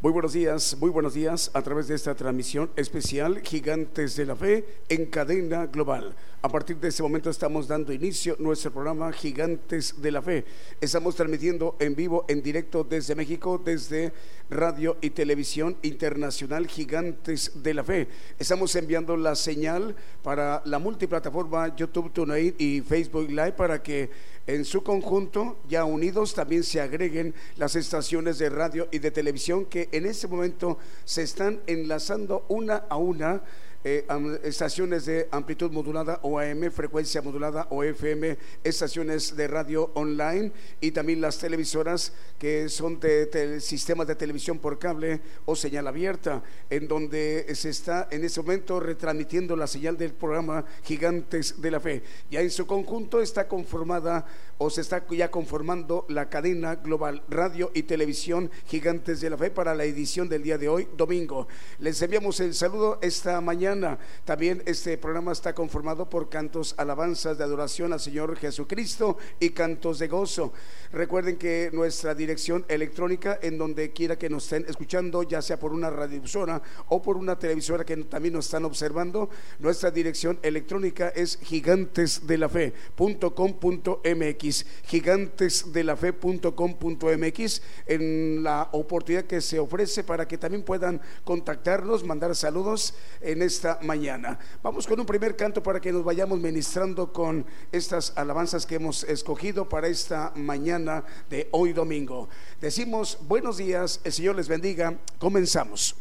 Muy buenos días, muy buenos días a través de esta transmisión especial Gigantes de la Fe en cadena global. A partir de este momento estamos dando inicio a nuestro programa Gigantes de la Fe. Estamos transmitiendo en vivo, en directo desde México, desde Radio y Televisión Internacional Gigantes de la Fe. Estamos enviando la señal para la multiplataforma YouTube Tonight y Facebook Live para que en su conjunto, ya unidos, también se agreguen las estaciones de radio y de televisión que en este momento se están enlazando una a una eh, estaciones de amplitud modulada o AM, frecuencia modulada o FM, estaciones de radio online y también las televisoras que son de, sistemas de televisión por cable o señal abierta, en donde se está en este momento retransmitiendo la señal del programa Gigantes de la Fe. Ya en su conjunto está conformada o se está ya conformando la cadena global radio y televisión Gigantes de la Fe para la edición del día de hoy, domingo. Les enviamos el saludo esta mañana también este programa está conformado por cantos, alabanzas de adoración al Señor Jesucristo y cantos de gozo. Recuerden que nuestra dirección electrónica, en donde quiera que nos estén escuchando, ya sea por una radiodifusora o por una televisora que también nos están observando, nuestra dirección electrónica es gigantesdelafe.com.mx, gigantesdelafe.com.mx, en la oportunidad que se ofrece para que también puedan contactarnos, mandar saludos en esta mañana. Vamos con un primer canto para que nos vayamos ministrando con estas alabanzas que hemos escogido para esta mañana de hoy domingo. Decimos buenos días, el Señor les bendiga, comenzamos.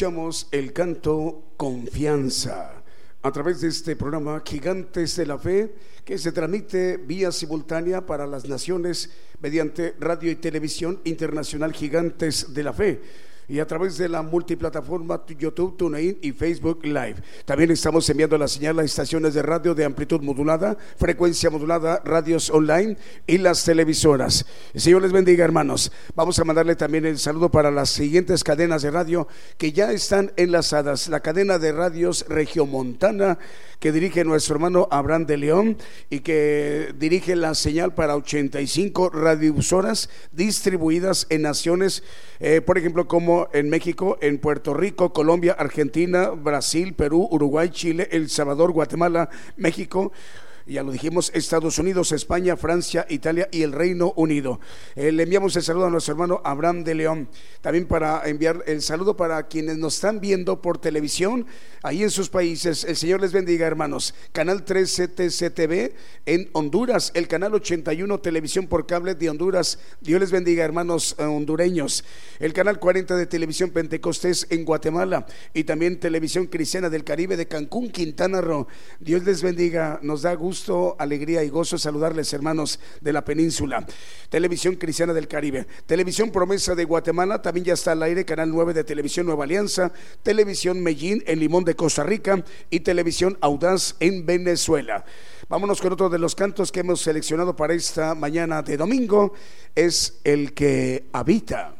Escuchamos el canto Confianza a través de este programa Gigantes de la Fe que se transmite vía simultánea para las naciones mediante radio y televisión internacional Gigantes de la Fe y a través de la multiplataforma YouTube, TuneIn y Facebook Live. También estamos enviando la señal a estaciones de radio de amplitud modulada, frecuencia modulada, radios online y las televisoras. El Señor les bendiga, hermanos. Vamos a mandarle también el saludo para las siguientes cadenas de radio que ya están enlazadas. La cadena de radios Regiomontana que dirige nuestro hermano Abraham de León y que dirige la señal para 85 radiosoras distribuidas en naciones, eh, por ejemplo, como en México, en Puerto Rico, Colombia, Argentina, Brasil, Perú, Uruguay, Chile, El Salvador, Guatemala, México ya lo dijimos, Estados Unidos, España, Francia, Italia y el Reino Unido. Eh, le enviamos el saludo a nuestro hermano Abraham de León. También para enviar el saludo para quienes nos están viendo por televisión ahí en sus países. El Señor les bendiga, hermanos. Canal 13 TCTV en Honduras, el canal 81 Televisión por Cable de Honduras. Dios les bendiga, hermanos eh, hondureños. El canal 40 de Televisión Pentecostés en Guatemala y también Televisión Cristiana del Caribe de Cancún, Quintana Roo. Dios les bendiga. Nos da gusto alegría y gozo saludarles, hermanos de la península. Televisión Cristiana del Caribe. Televisión Promesa de Guatemala, también ya está al aire, Canal 9 de Televisión Nueva Alianza. Televisión Medellín en Limón de Costa Rica y Televisión Audaz en Venezuela. Vámonos con otro de los cantos que hemos seleccionado para esta mañana de domingo. Es el que habita.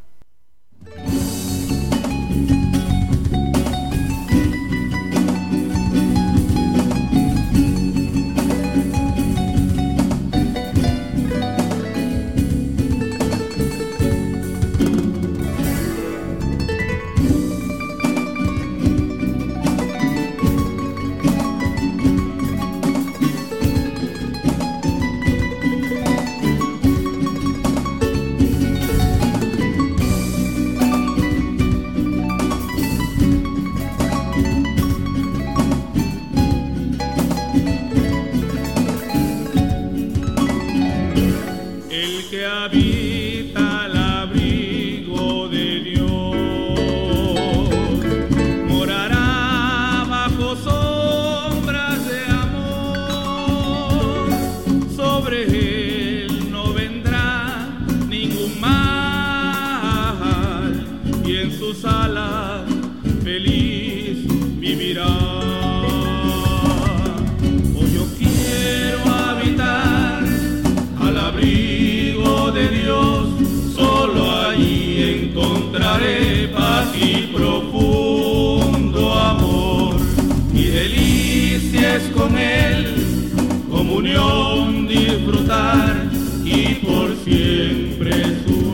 che abbiamo con Él comunión disfrutar y por siempre su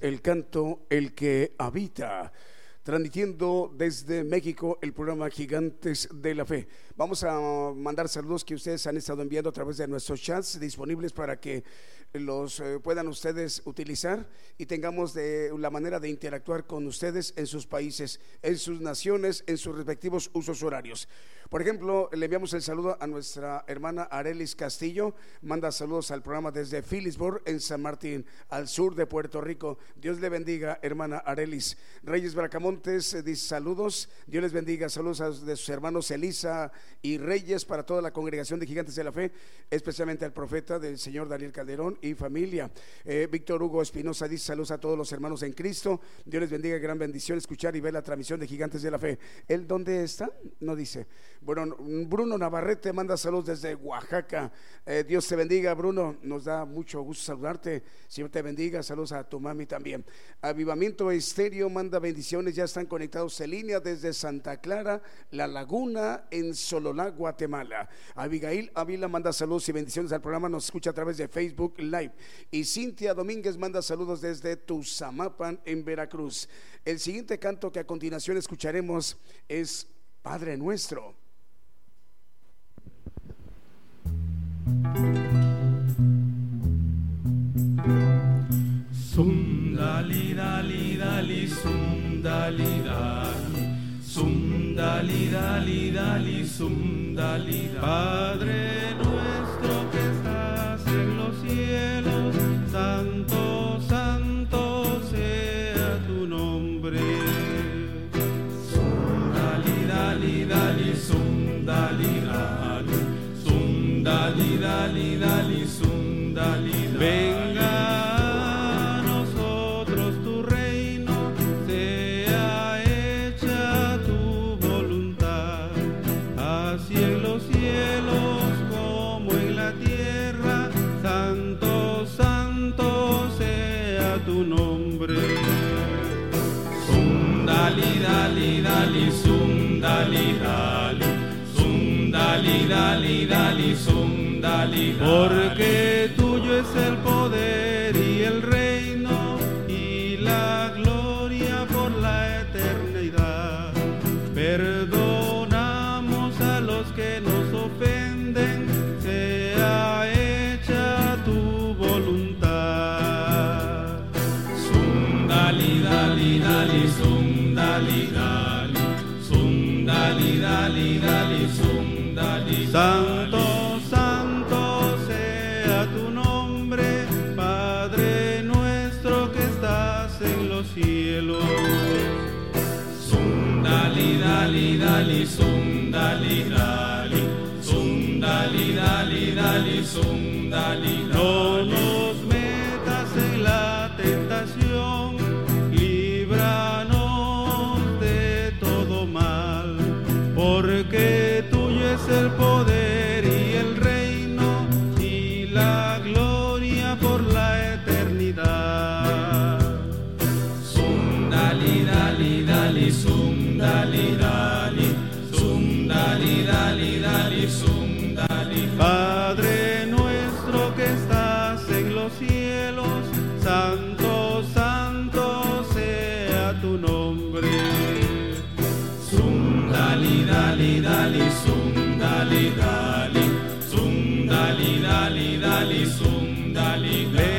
El canto El que habita, transmitiendo desde México el programa Gigantes de la Fe. Vamos a mandar saludos que ustedes han estado enviando a través de nuestros chats disponibles para que los eh, puedan ustedes utilizar y tengamos la manera de interactuar con ustedes en sus países, en sus naciones, en sus respectivos usos horarios. Por ejemplo, le enviamos el saludo a nuestra hermana Arelis Castillo, manda saludos al programa desde Phillipsburg, en San Martín, al sur de Puerto Rico. Dios le bendiga, hermana Arelis. Reyes Bracamontes eh, dice saludos, Dios les bendiga, saludos a de sus hermanos Elisa y Reyes para toda la congregación de Gigantes de la Fe, especialmente al profeta del Señor Daniel Calderón y familia. Eh, Víctor Hugo Espinosa dice saludos a todos los hermanos en Cristo. Dios les bendiga, gran bendición escuchar y ver la transmisión de Gigantes de la Fe. ¿Él dónde está? No dice. Bueno, Bruno Navarrete manda saludos desde Oaxaca. Eh, Dios te bendiga, Bruno. Nos da mucho gusto saludarte. Señor te bendiga. Saludos a tu mami también. Avivamiento Estéreo manda bendiciones. Ya están conectados en línea desde Santa Clara, La Laguna, en Sololá, Guatemala. Abigail Ávila manda saludos y bendiciones al programa. Nos escucha a través de Facebook Live. Y Cintia Domínguez manda saludos desde Tuzamapan, en Veracruz. El siguiente canto que a continuación escucharemos es Padre Nuestro. Sundali dali dali sundali dali dali dali sundali dali. Padre nuestro que estás en los cielos Santo santo sea tu nombre Sundali dali dali sundali dali Sundali dali Porque tuyo es el poder alinhou. El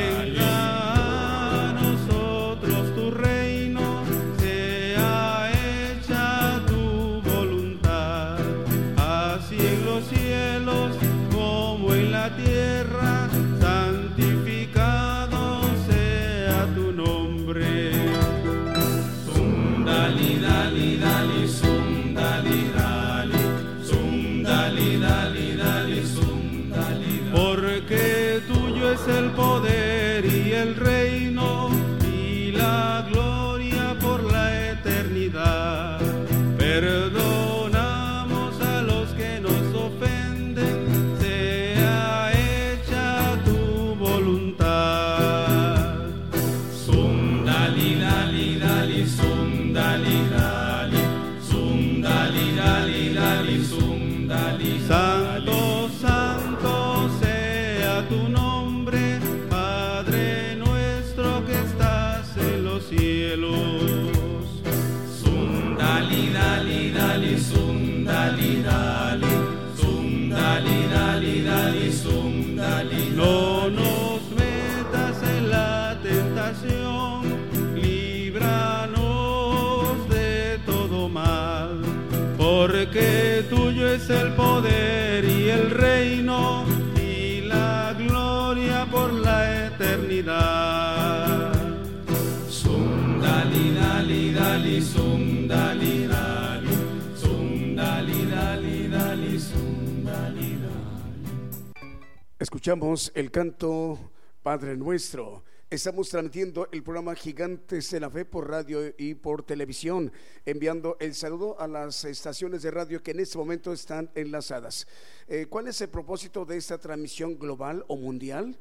Escuchamos el canto Padre Nuestro Estamos transmitiendo el programa Gigantes de la Fe por radio y por televisión, enviando el saludo a las estaciones de radio que en este momento están enlazadas. Eh, ¿Cuál es el propósito de esta transmisión global o mundial?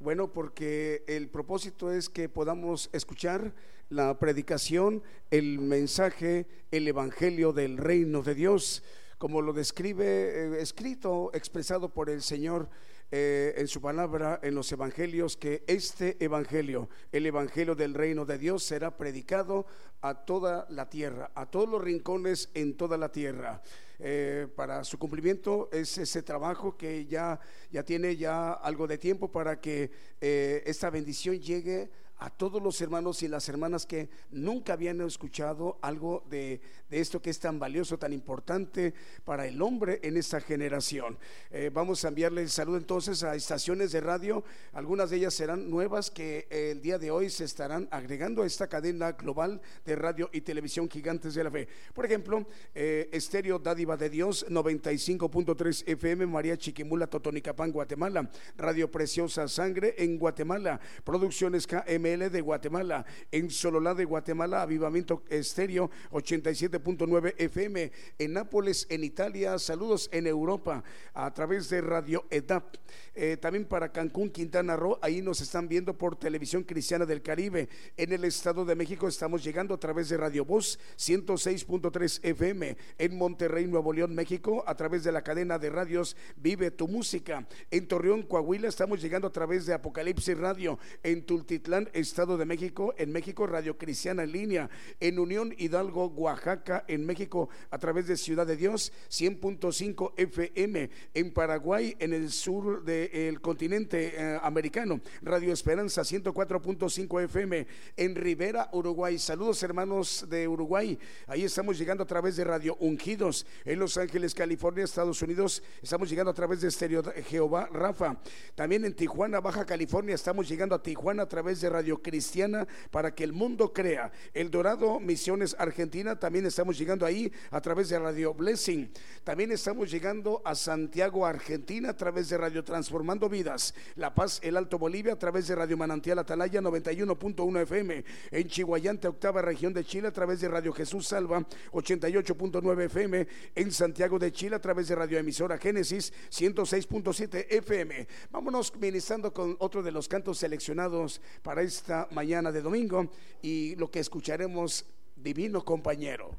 Bueno, porque el propósito es que podamos escuchar la predicación, el mensaje, el evangelio del reino de Dios, como lo describe, eh, escrito, expresado por el Señor eh, en su palabra, en los evangelios, que este evangelio, el evangelio del reino de Dios, será predicado a toda la tierra, a todos los rincones en toda la tierra. Eh, para su cumplimiento es ese trabajo que ya, ya tiene ya algo de tiempo para que eh, esta bendición llegue a todos los hermanos y las hermanas que nunca habían escuchado algo de, esto que es tan valioso, tan importante para el hombre en esta generación. Eh, vamos a enviarle el saludo entonces a estaciones de radio, algunas de ellas serán nuevas que el día de hoy se estarán agregando a esta cadena global de radio y televisión gigantes de la fe. Por ejemplo, eh, Estéreo Dádiva de Dios 95.3 FM, María Chiquimula, Totonicapán, Guatemala, Radio Preciosa Sangre en Guatemala, Producciones KM de Guatemala, en Sololá de Guatemala, Avivamiento Estéreo 87.9 FM, en Nápoles, en Italia, saludos en Europa a través de Radio EDAP. Eh, también para Cancún, Quintana Roo, ahí nos están viendo por Televisión Cristiana del Caribe. En el Estado de México estamos llegando a través de Radio Voz 106.3 FM. En Monterrey, Nuevo León, México, a través de la cadena de radios Vive tu Música. En Torreón, Coahuila, estamos llegando a través de Apocalipsis Radio. En Tultitlán, Estado de México, en México, Radio Cristiana en línea. En Unión Hidalgo, Oaxaca, en México, a través de Ciudad de Dios 100.5 FM. En Paraguay, en el sur de el continente eh, americano. Radio Esperanza 104.5 FM en Rivera, Uruguay. Saludos hermanos de Uruguay. Ahí estamos llegando a través de Radio Ungidos. En Los Ángeles, California, Estados Unidos, estamos llegando a través de Estereo Jehová Rafa. También en Tijuana, Baja California, estamos llegando a Tijuana a través de Radio Cristiana para que el mundo crea. El Dorado, Misiones Argentina, también estamos llegando ahí a través de Radio Blessing. También estamos llegando a Santiago, Argentina, a través de Radio transformando vidas. La Paz, el Alto Bolivia, a través de Radio Manantial Atalaya 91.1 FM. En Chihuayante, octava región de Chile, a través de Radio Jesús Salva 88.9 FM. En Santiago de Chile, a través de Radio Emisora Génesis 106.7 FM. Vámonos ministrando con otro de los cantos seleccionados para esta mañana de domingo y lo que escucharemos, Divino Compañero.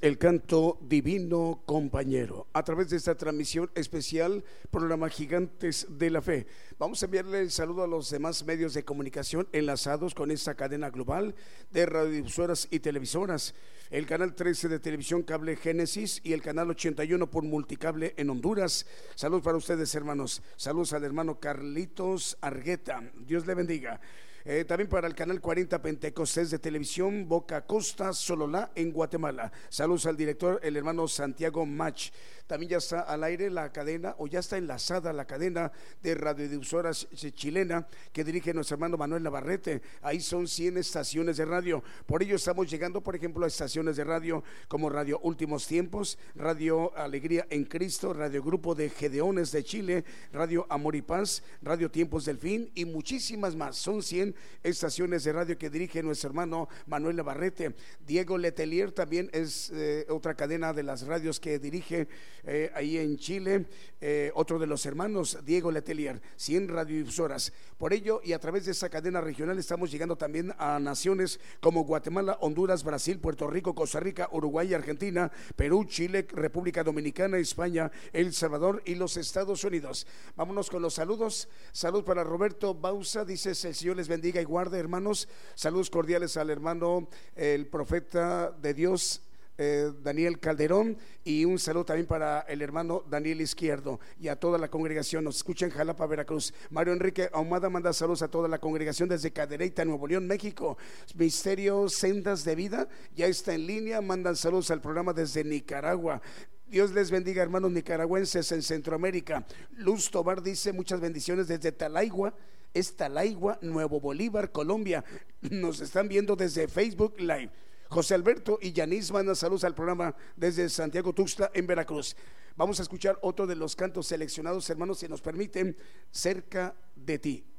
El canto Divino Compañero a través de esta transmisión especial, programa Gigantes de la Fe. Vamos a enviarle el saludo a los demás medios de comunicación enlazados con esta cadena global de radiodifusoras y televisoras. El canal 13 de televisión cable Génesis y el canal 81 por multicable en Honduras. Saludos para ustedes, hermanos. Saludos al hermano Carlitos Argueta. Dios le bendiga. Eh, también para el canal 40 Pentecostés de televisión, Boca Costa, Sololá, en Guatemala. Saludos al director, el hermano Santiago Mach. También ya está al aire la cadena, o ya está enlazada la cadena de radiodifusoras chilena que dirige nuestro hermano Manuel Navarrete. Ahí son 100 estaciones de radio. Por ello estamos llegando, por ejemplo, a estaciones de radio como Radio Últimos Tiempos, Radio Alegría en Cristo, Radio Grupo de Gedeones de Chile, Radio Amor y Paz, Radio Tiempos del Fin y muchísimas más. Son 100 estaciones de radio que dirige nuestro hermano Manuel Navarrete. Diego Letelier también es eh, otra cadena de las radios que dirige eh, ahí en Chile, eh, otro de los hermanos, Diego Letelier, 100 radiodifusoras. Por ello, y a través de esa cadena regional estamos llegando también a naciones como Guatemala, Honduras, Brasil, Puerto Rico, Costa Rica, Uruguay, Argentina, Perú, Chile, República Dominicana, España, El Salvador y los Estados Unidos. Vámonos con los saludos. Salud para Roberto Bausa, dice el Señor les bendiga y guarde, hermanos. Saludos cordiales al hermano, el profeta de Dios. Eh, Daniel Calderón y un saludo también para el hermano Daniel Izquierdo y a toda la congregación. Nos escucha en Jalapa, Veracruz. Mario Enrique Ahumada manda saludos a toda la congregación desde Cadereyta, Nuevo León, México. Misterio Sendas de Vida ya está en línea. Mandan saludos al programa desde Nicaragua. Dios les bendiga, hermanos nicaragüenses en Centroamérica. Luz Tobar dice muchas bendiciones desde Talaigua. Es Talaigua, Nuevo Bolívar, Colombia. Nos están viendo desde Facebook Live. José Alberto y Yanis mandan saludos al programa desde Santiago Tuxtla en Veracruz. Vamos a escuchar otro de los cantos seleccionados, hermanos, si nos permiten, cerca de ti.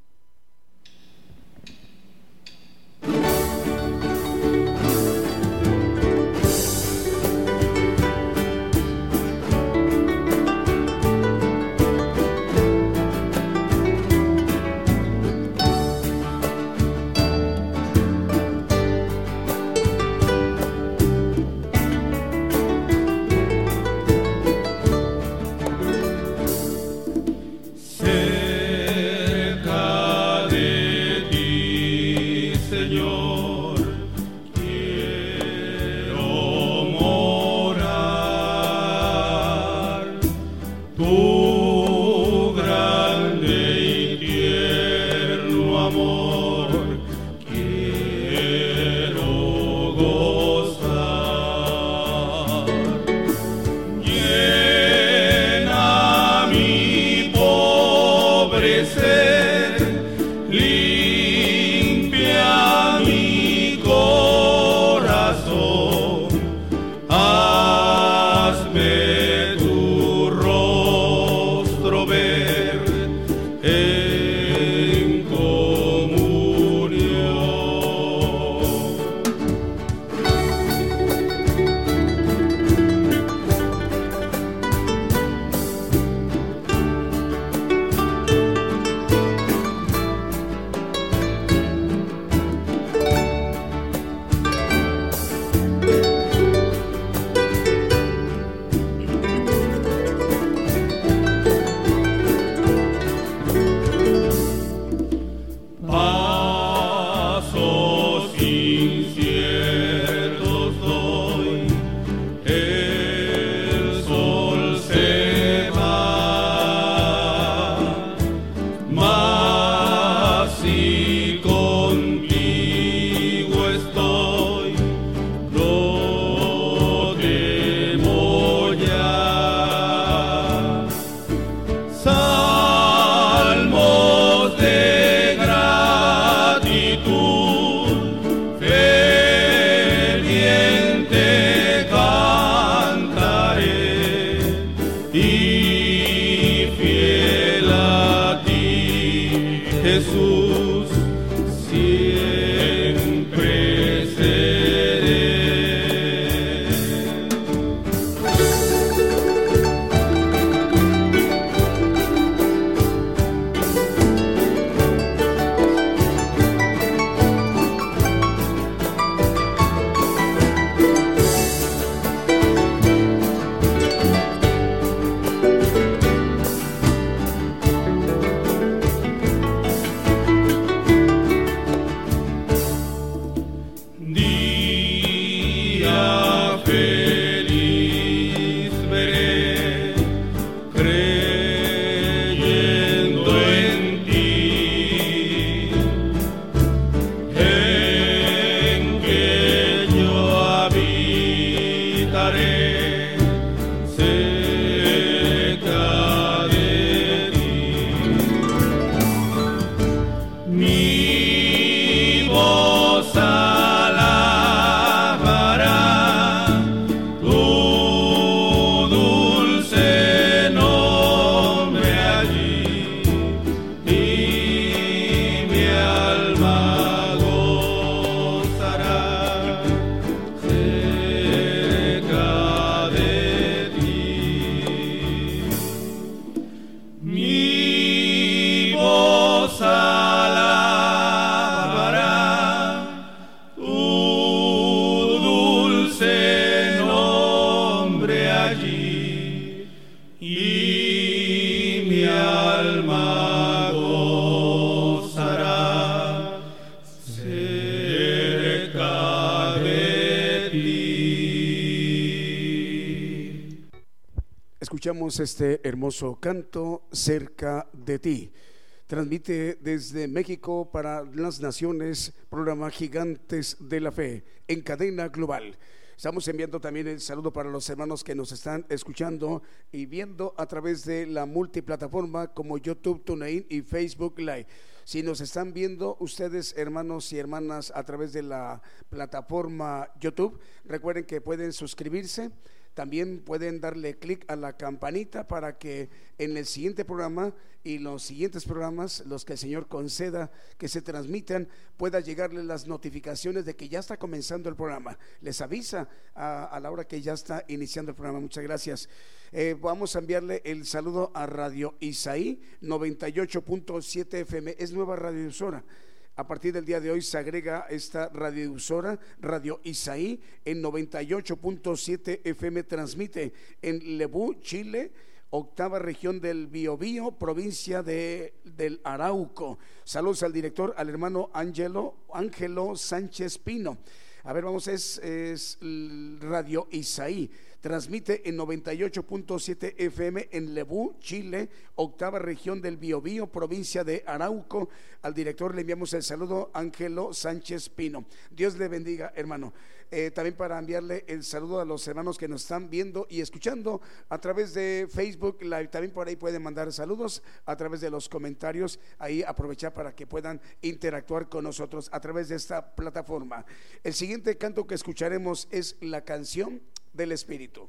Este hermoso canto cerca de ti. Transmite desde México para las naciones programa Gigantes de la Fe en cadena global. Estamos enviando también el saludo para los hermanos que nos están escuchando y viendo a través de la multiplataforma como YouTube, TuneIn y Facebook Live. Si nos están viendo ustedes, hermanos y hermanas, a través de la plataforma YouTube, recuerden que pueden suscribirse también pueden darle clic a la campanita para que en el siguiente programa y los siguientes programas, los que el Señor conceda que se transmitan, pueda llegarle las notificaciones de que ya está comenzando el programa. Les avisa a, la hora que ya está iniciando el programa. Muchas gracias. Eh, vamos a enviarle el saludo a Radio Isaí 98.7 FM. Es nueva radiodifusora. A partir del día de hoy se agrega esta radiodifusora, Radio Isaí, en 98.7 FM, transmite en Lebú, Chile, octava región del Biobío, provincia de, del Arauco. Saludos al director, al hermano Ángelo, Ángelo Sánchez Pino. A ver, vamos, es, es Radio Isaí. Transmite en 98.7 FM en Lebú, Chile, octava región del Biobío, provincia de Arauco. Al director le enviamos el saludo, Ángelo Sánchez Pino. Dios le bendiga, hermano. Eh, también para enviarle el saludo a los hermanos que nos están viendo y escuchando a través de Facebook Live. También por ahí pueden mandar saludos a través de los comentarios. Ahí aprovechar para que puedan interactuar con nosotros a través de esta plataforma. El siguiente canto que escucharemos es la canción del Espíritu.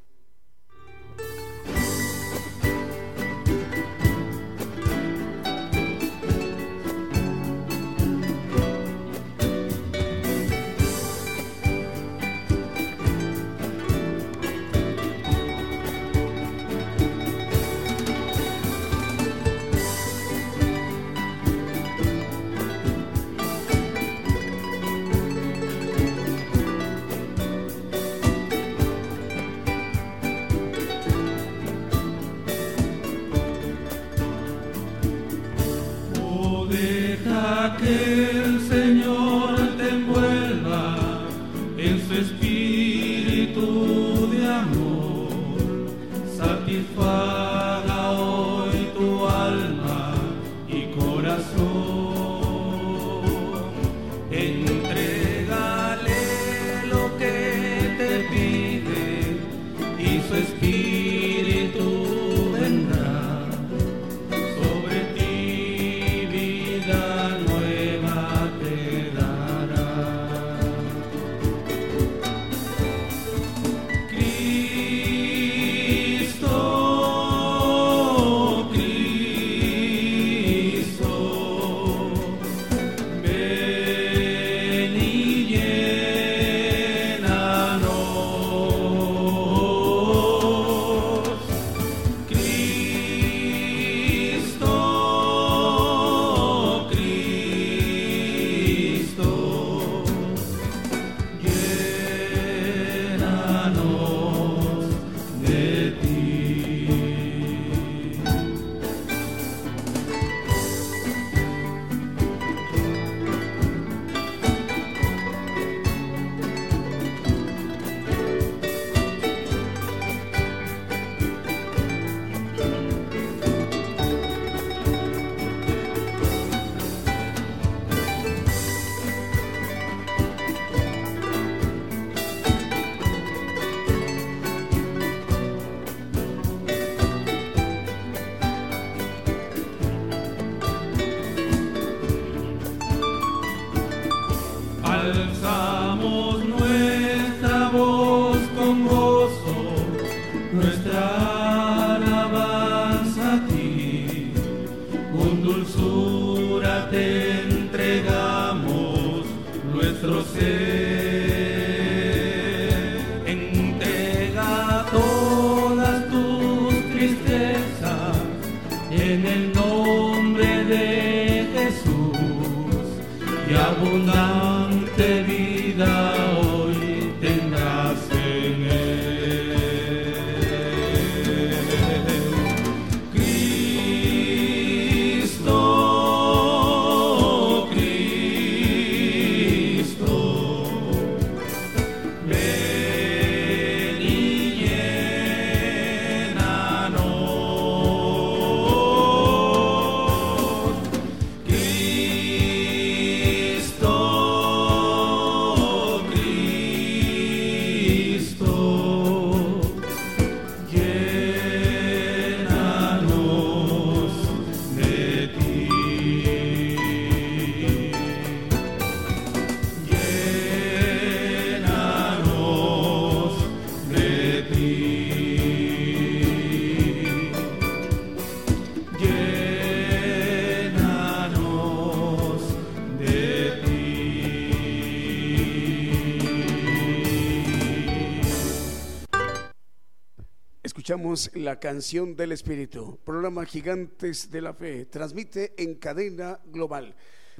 La canción del Espíritu, programa Gigantes de la Fe, transmite en cadena global.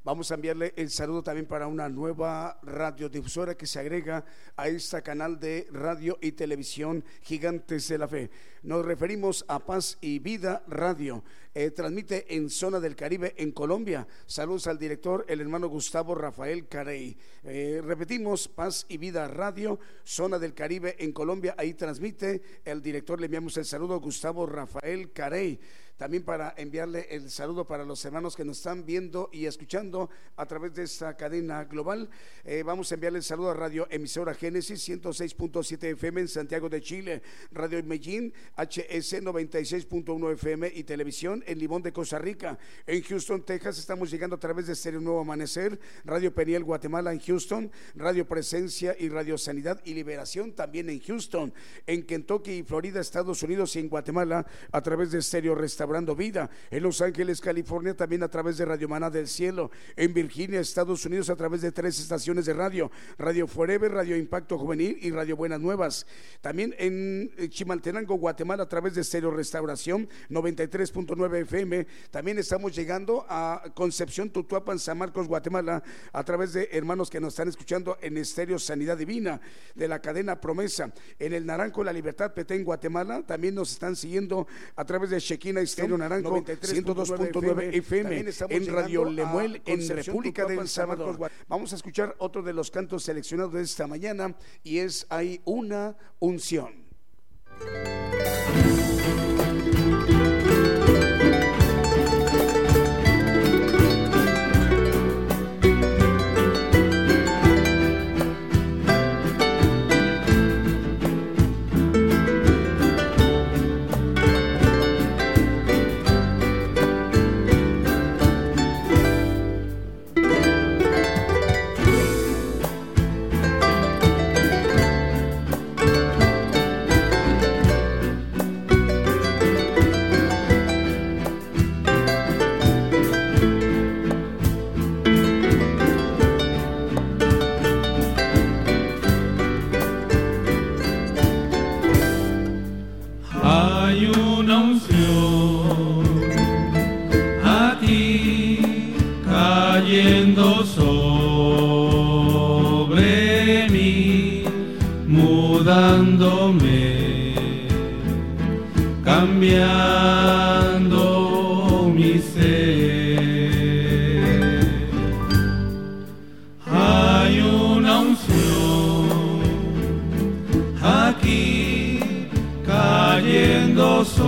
Vamos a enviarle el saludo también para una nueva radiodifusora que se agrega a este canal de radio y televisión Gigantes de la Fe. Nos referimos a Paz y Vida Radio. Eh, transmite en zona del Caribe en Colombia. Saludos al director, el hermano Gustavo Rafael Carey. Eh, repetimos, Paz y Vida Radio, zona del Caribe en Colombia. Ahí transmite el director, le enviamos el saludo Gustavo Rafael Carey. También para enviarle el saludo para los hermanos que nos están viendo y escuchando a través de esta cadena global. Eh, vamos a enviarle el saludo a Radio Emisora Génesis 106.7 FM en Santiago de Chile, Radio Medellín HS 96.1 FM y televisión en Limón de Costa Rica. En Houston, Texas estamos llegando a través de Stereo Nuevo Amanecer, Radio Peniel Guatemala en Houston, Radio Presencia y Radio Sanidad y Liberación también en Houston. En Kentucky y Florida, Estados Unidos y en Guatemala a través de Stereo Restaurante Vida. En Los Ángeles, California, también a través de Radio Maná del Cielo. En Virginia, Estados Unidos, a través de tres estaciones de radio: Radio Forever, Radio Impacto Juvenil y Radio Buenas Nuevas. También en Chimaltenango, Guatemala, a través de Estéreo Restauración 93.9 FM. También estamos llegando a Concepción, Tutuapan, San Marcos, Guatemala, a través de hermanos que nos están escuchando en Estéreo Sanidad Divina de la cadena Promesa. En el Naranjo, La Libertad, Petén, Guatemala, también nos están siguiendo a través de Shekina Estéreo Naranjo 102.9 FM en Radio Lemuel en República del Salvador. Vamos a escuchar otro de los cantos seleccionados de esta mañana y es Hay una unción. una unción a ti cayendo sobre mí, mudándome, cambiando.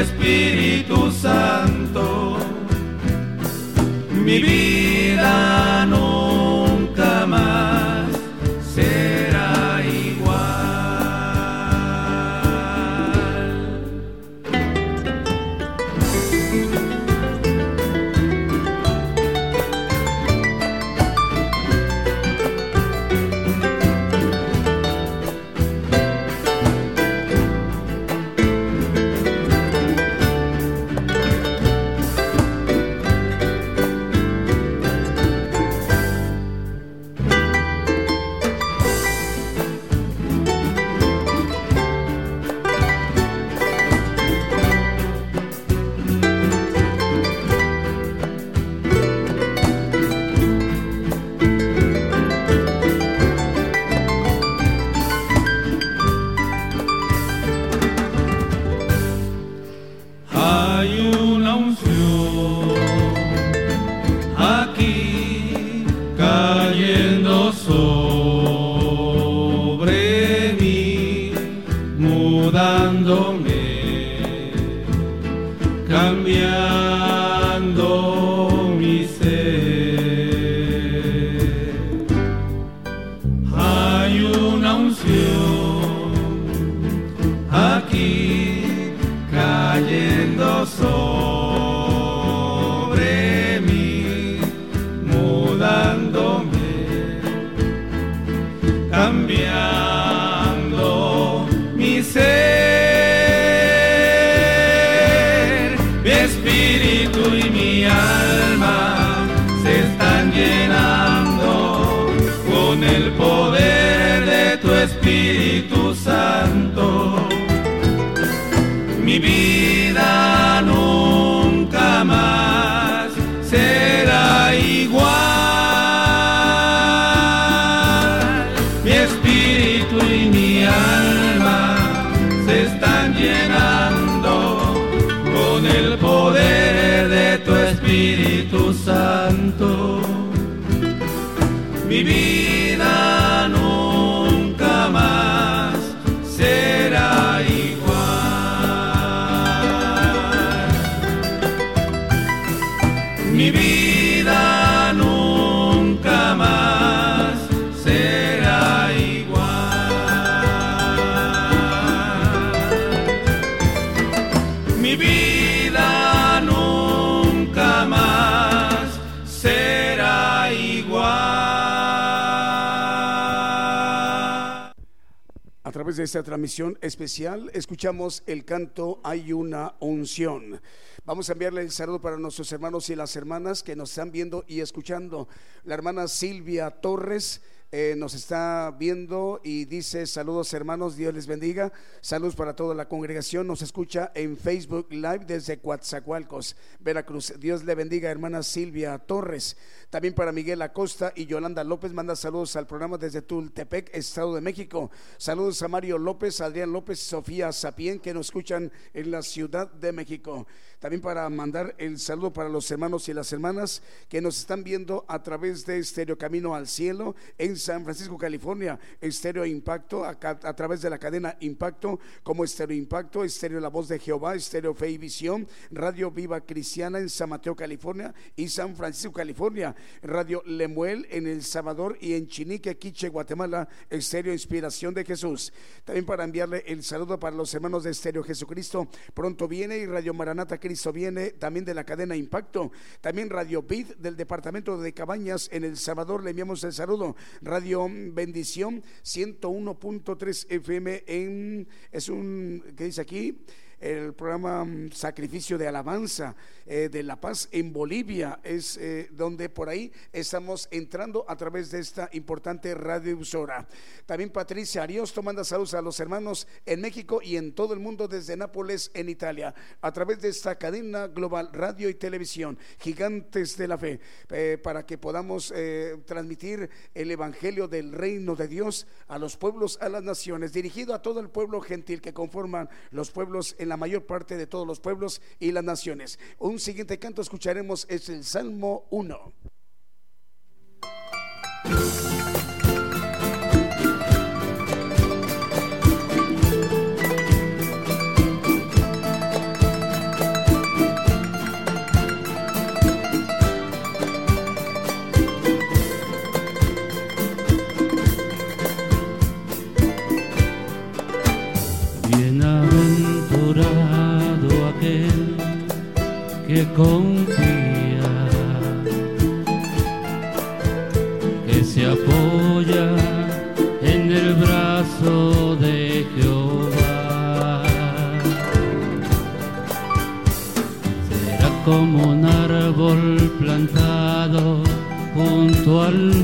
Espíritu Santo. Mi vida especial escuchamos el canto Hay una unción. Vamos a enviarle el saludo para nuestros hermanos y las hermanas que nos están viendo y escuchando. La hermana Silvia Torres eh, nos está viendo y dice saludos hermanos, Dios les bendiga. Saludos para toda la congregación. Nos escucha en Facebook Live desde Coatzacoalcos, Veracruz. Dios le bendiga, hermana Silvia Torres. También para Miguel Acosta y Yolanda López manda saludos al programa desde Tultepec, Estado de México. Saludos a Mario López, Adrián López, Sofía Sapien que nos escuchan en la Ciudad de México. También para mandar el saludo para los hermanos y las hermanas que nos están viendo a través de Estéreo Camino al Cielo en San Francisco, California, Estéreo Impacto, a, través de la cadena Impacto, como Estéreo Impacto, Estéreo La Voz de Jehová, Estéreo Fe y Visión, Radio Viva Cristiana en San Mateo, California y San Francisco, California, Radio Lemuel en El Salvador y en Chinique, Quiche, Guatemala, Estéreo Inspiración de Jesús. También para enviarle el saludo para los hermanos de Estéreo Jesucristo, pronto viene y Radio Maranata Cristo viene también de la cadena Impacto, también Radio Vid del departamento de Cabañas en El Salvador, le enviamos el saludo, Radio Bendición 101.3 FM es un, ¿qué dice aquí? El programa mm, Sacrificio de Alabanza eh, de La Paz en Bolivia, es eh, donde por ahí estamos entrando a través de esta importante radiodifusora. También Patricia Ariosto manda saludos a los hermanos en México y en todo el mundo desde Nápoles, en Italia, a través de esta cadena global radio y televisión, Gigantes de la Fe, eh, para que podamos transmitir el Evangelio del Reino de Dios a los pueblos, a las naciones, dirigido a todo el pueblo gentil que conforman los pueblos en la mayor parte de todos los pueblos y las naciones. Un siguiente canto escucharemos es el Salmo 1. Que confía, que se apoya en el brazo de Jehová. Será como un árbol plantado junto al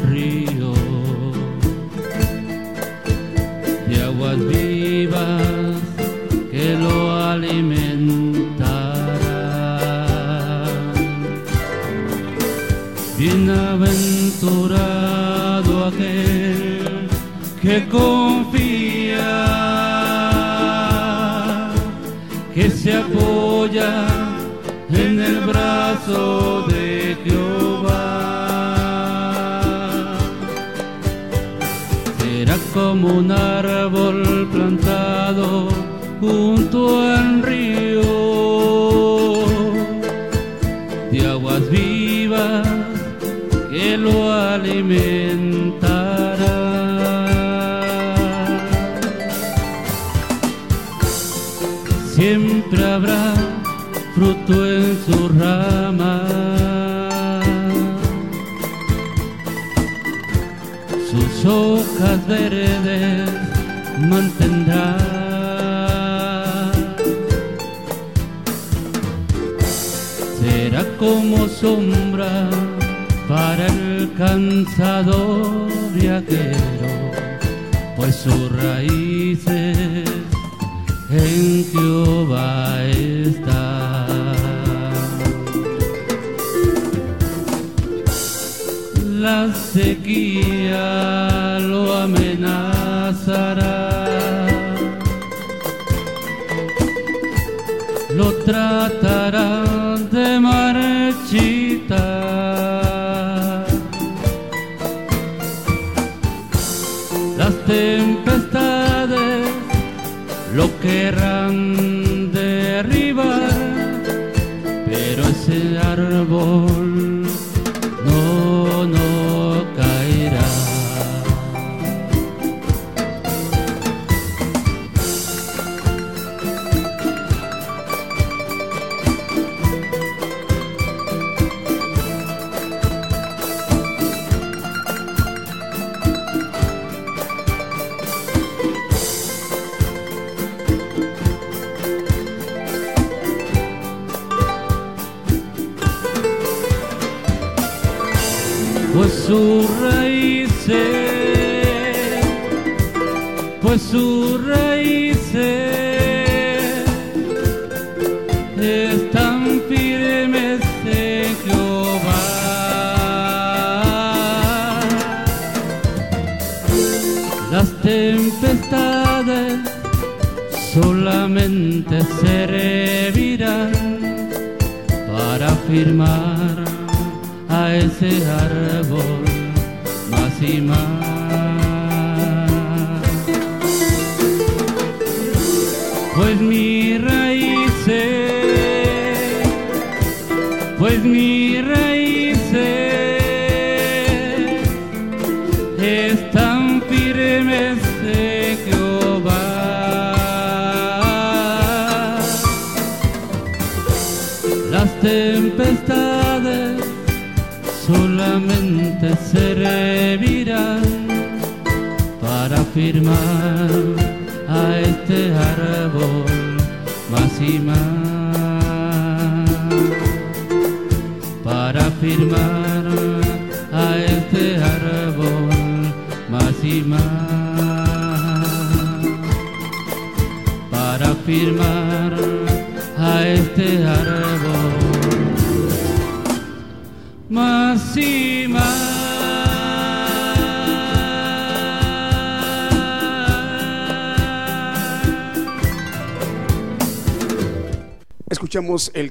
que confía, que se apoya en el brazo de Jehová. Será como un árbol plantado junto al río de aguas vivas que lo alimentará. En su rama. Sus hojas verdes mantendrá. Será como sombra para el cansado viajero, pues sus raíces en Jehová está. La sequía lo amenazará. Lo tratará de marchita tempestades lo querrán derribar, pero ese árbol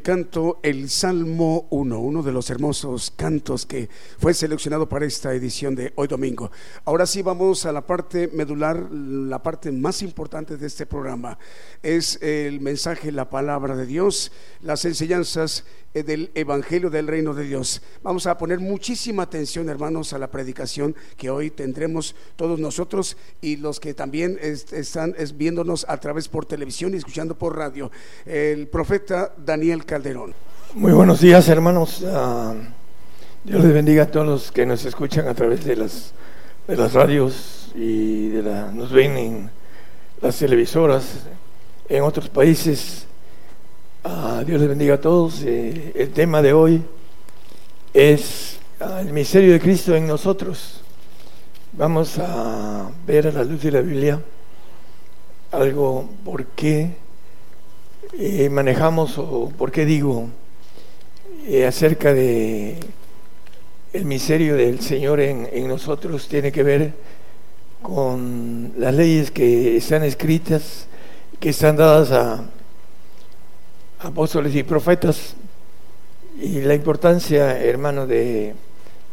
canto, el Salmo 1, uno de los hermosos cantos que fue seleccionado para esta edición de hoy domingo. Ahora sí vamos a la parte medular, la parte más importante de este programa. Es el mensaje, la palabra de Dios, las enseñanzas eh, del Evangelio del Reino de Dios. Vamos a poner muchísima atención, hermanos, a la predicación que hoy tendremos todos nosotros y los que también están viéndonos a través por televisión y escuchando por radio. El profeta Daniel Calderón. Muy buenos días, hermanos. Ah, Dios les bendiga a todos los que nos escuchan a través de las, de las radios y de la, nos ven en las televisoras en otros países Ah, Dios les bendiga a todos. Eh, el tema de hoy es ah, el misterio de Cristo en nosotros. Vamos a ver a la luz de la Biblia algo por qué eh, manejamos o por qué digo eh, acerca de el misterio del Señor en, en nosotros tiene que ver con las leyes que están escritas, que están dadas a apóstoles y profetas. Y la importancia, hermano, de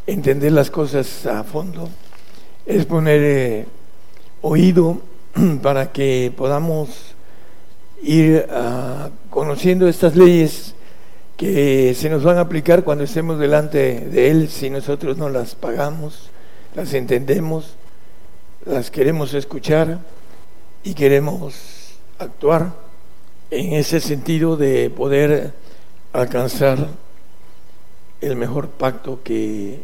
entender las cosas a fondo es poner eh, oído para que podamos ir ah, conociendo estas leyes que se nos van a aplicar cuando estemos delante de Él. Si nosotros no las pagamos, las entendemos, las queremos escuchar y queremos actuar en ese sentido de poder alcanzar el mejor pacto que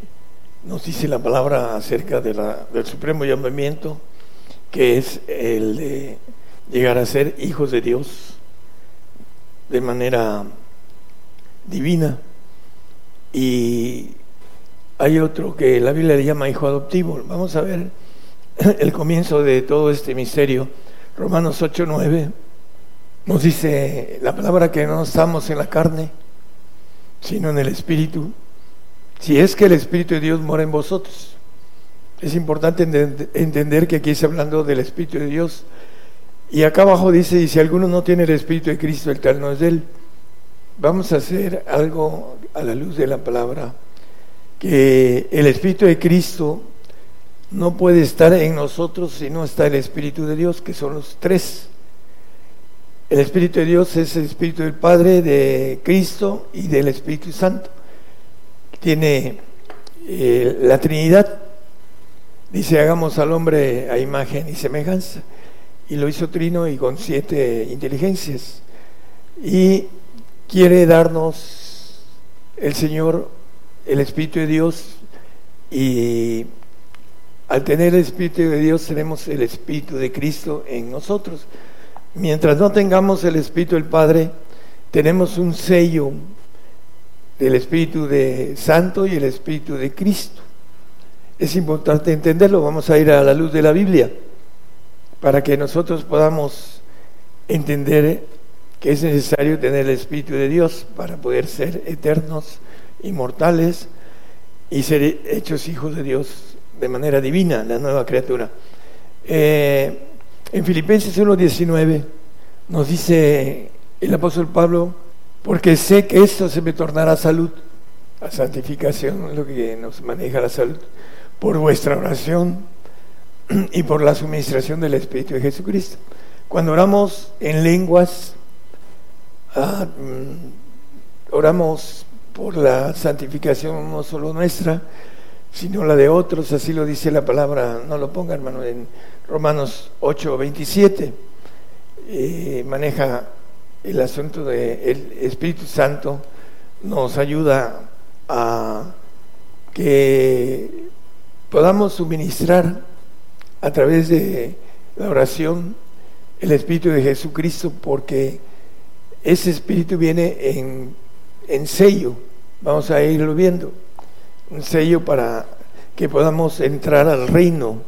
nos dice la palabra acerca de la, del supremo llamamiento, que es el de llegar a ser hijos de Dios de manera divina. Y hay otro que la Biblia le llama hijo adoptivo. Vamos a ver el comienzo de todo este misterio. Romanos 8, 9 nos dice la palabra que no estamos en la carne, sino en el Espíritu. Si es que el Espíritu de Dios mora en vosotros. Es importante entender que aquí está hablando del Espíritu de Dios. Y acá abajo dice, y si alguno no tiene el Espíritu de Cristo, el tal no es él. Vamos a hacer algo a la luz de la palabra, que el Espíritu de Cristo no puede estar en nosotros si no está el Espíritu de Dios, que son los tres. El Espíritu de Dios es el Espíritu del Padre, de Cristo y del Espíritu Santo. Tiene eh, la Trinidad. Dice, hagamos al hombre a imagen y semejanza. Y lo hizo Trino y con siete inteligencias. Y quiere darnos el Señor, el Espíritu de Dios. Y al tener el Espíritu de Dios tenemos el Espíritu de Cristo en nosotros. Mientras no tengamos el Espíritu del Padre, tenemos un sello del Espíritu de Santo y el Espíritu de Cristo. Es importante entenderlo, vamos a ir a la luz de la Biblia para que nosotros podamos entender que es necesario tener el Espíritu de Dios para poder ser eternos, inmortales y ser hechos hijos de Dios de manera divina, la nueva criatura. Eh, en Filipenses 1.19 nos dice el apóstol Pablo, porque sé que esto se me tornará salud, la santificación lo que nos maneja la salud, por vuestra oración y por la suministración del Espíritu de Jesucristo. Cuando oramos en lenguas, ah, mm, oramos por la santificación no solo nuestra, sino la de otros, así lo dice la palabra, no lo ponga hermano, en Romanos 8, 27, eh, maneja el asunto del Espíritu Santo, nos ayuda a que podamos suministrar a través de la oración el Espíritu de Jesucristo, porque ese espíritu viene en, en sello, vamos a irlo viendo, un sello para que podamos entrar al reino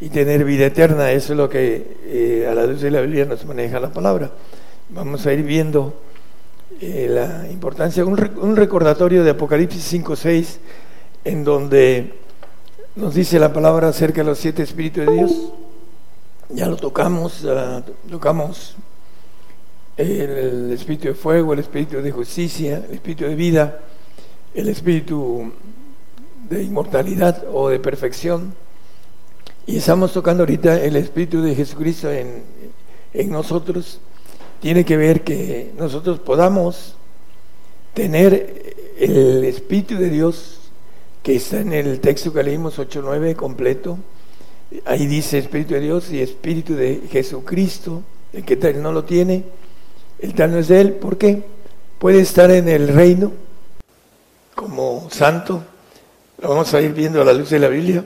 y tener vida eterna. Eso es lo que eh, a la luz de la Biblia nos maneja la palabra. Vamos a ir viendo eh, la importancia, un, un, recordatorio de Apocalipsis 5.6, en donde nos dice la palabra acerca de los siete espíritus de Dios. Ya lo tocamos, tocamos el, espíritu de fuego, el espíritu de justicia, el espíritu de vida, el espíritu de inmortalidad o de perfección. Y estamos tocando ahorita el espíritu de Jesucristo en, en nosotros. Tiene que ver que nosotros podamos tener el espíritu de Dios que está en el texto que leímos 8.9 completo. Ahí dice Espíritu de Dios y Espíritu de Jesucristo. El que tal no lo tiene, el tal no es de él. ¿Por qué? Puede estar en el reino como santo. Lo vamos a ir viendo a la luz de la Biblia.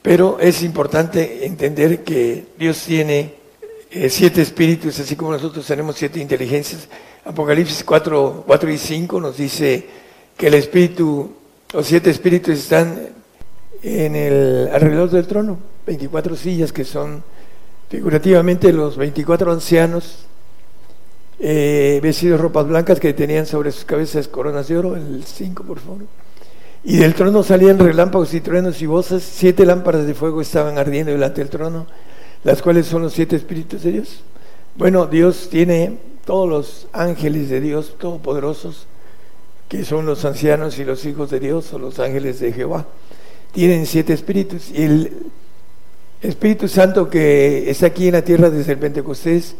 Pero es importante entender que Dios tiene eh, siete espíritus, así como nosotros tenemos siete inteligencias. Apocalipsis 4, 4 y 5 nos dice que el espíritu los siete espíritus están en el alrededor del trono, 24 sillas que son figurativamente los 24 ancianos eh, vestidos ropas blancas que tenían sobre sus cabezas coronas de oro, el 5 por favor. Y del trono salían relámpagos y truenos y voces, siete lámparas de fuego estaban ardiendo delante del trono, las cuales son los siete espíritus de Dios. Bueno, Dios tiene todos los ángeles de Dios, todopoderosos, que son los ancianos y los hijos de Dios o los ángeles de Jehová. Tienen siete espíritus y el Espíritu Santo que está aquí en la tierra desde el Pentecostés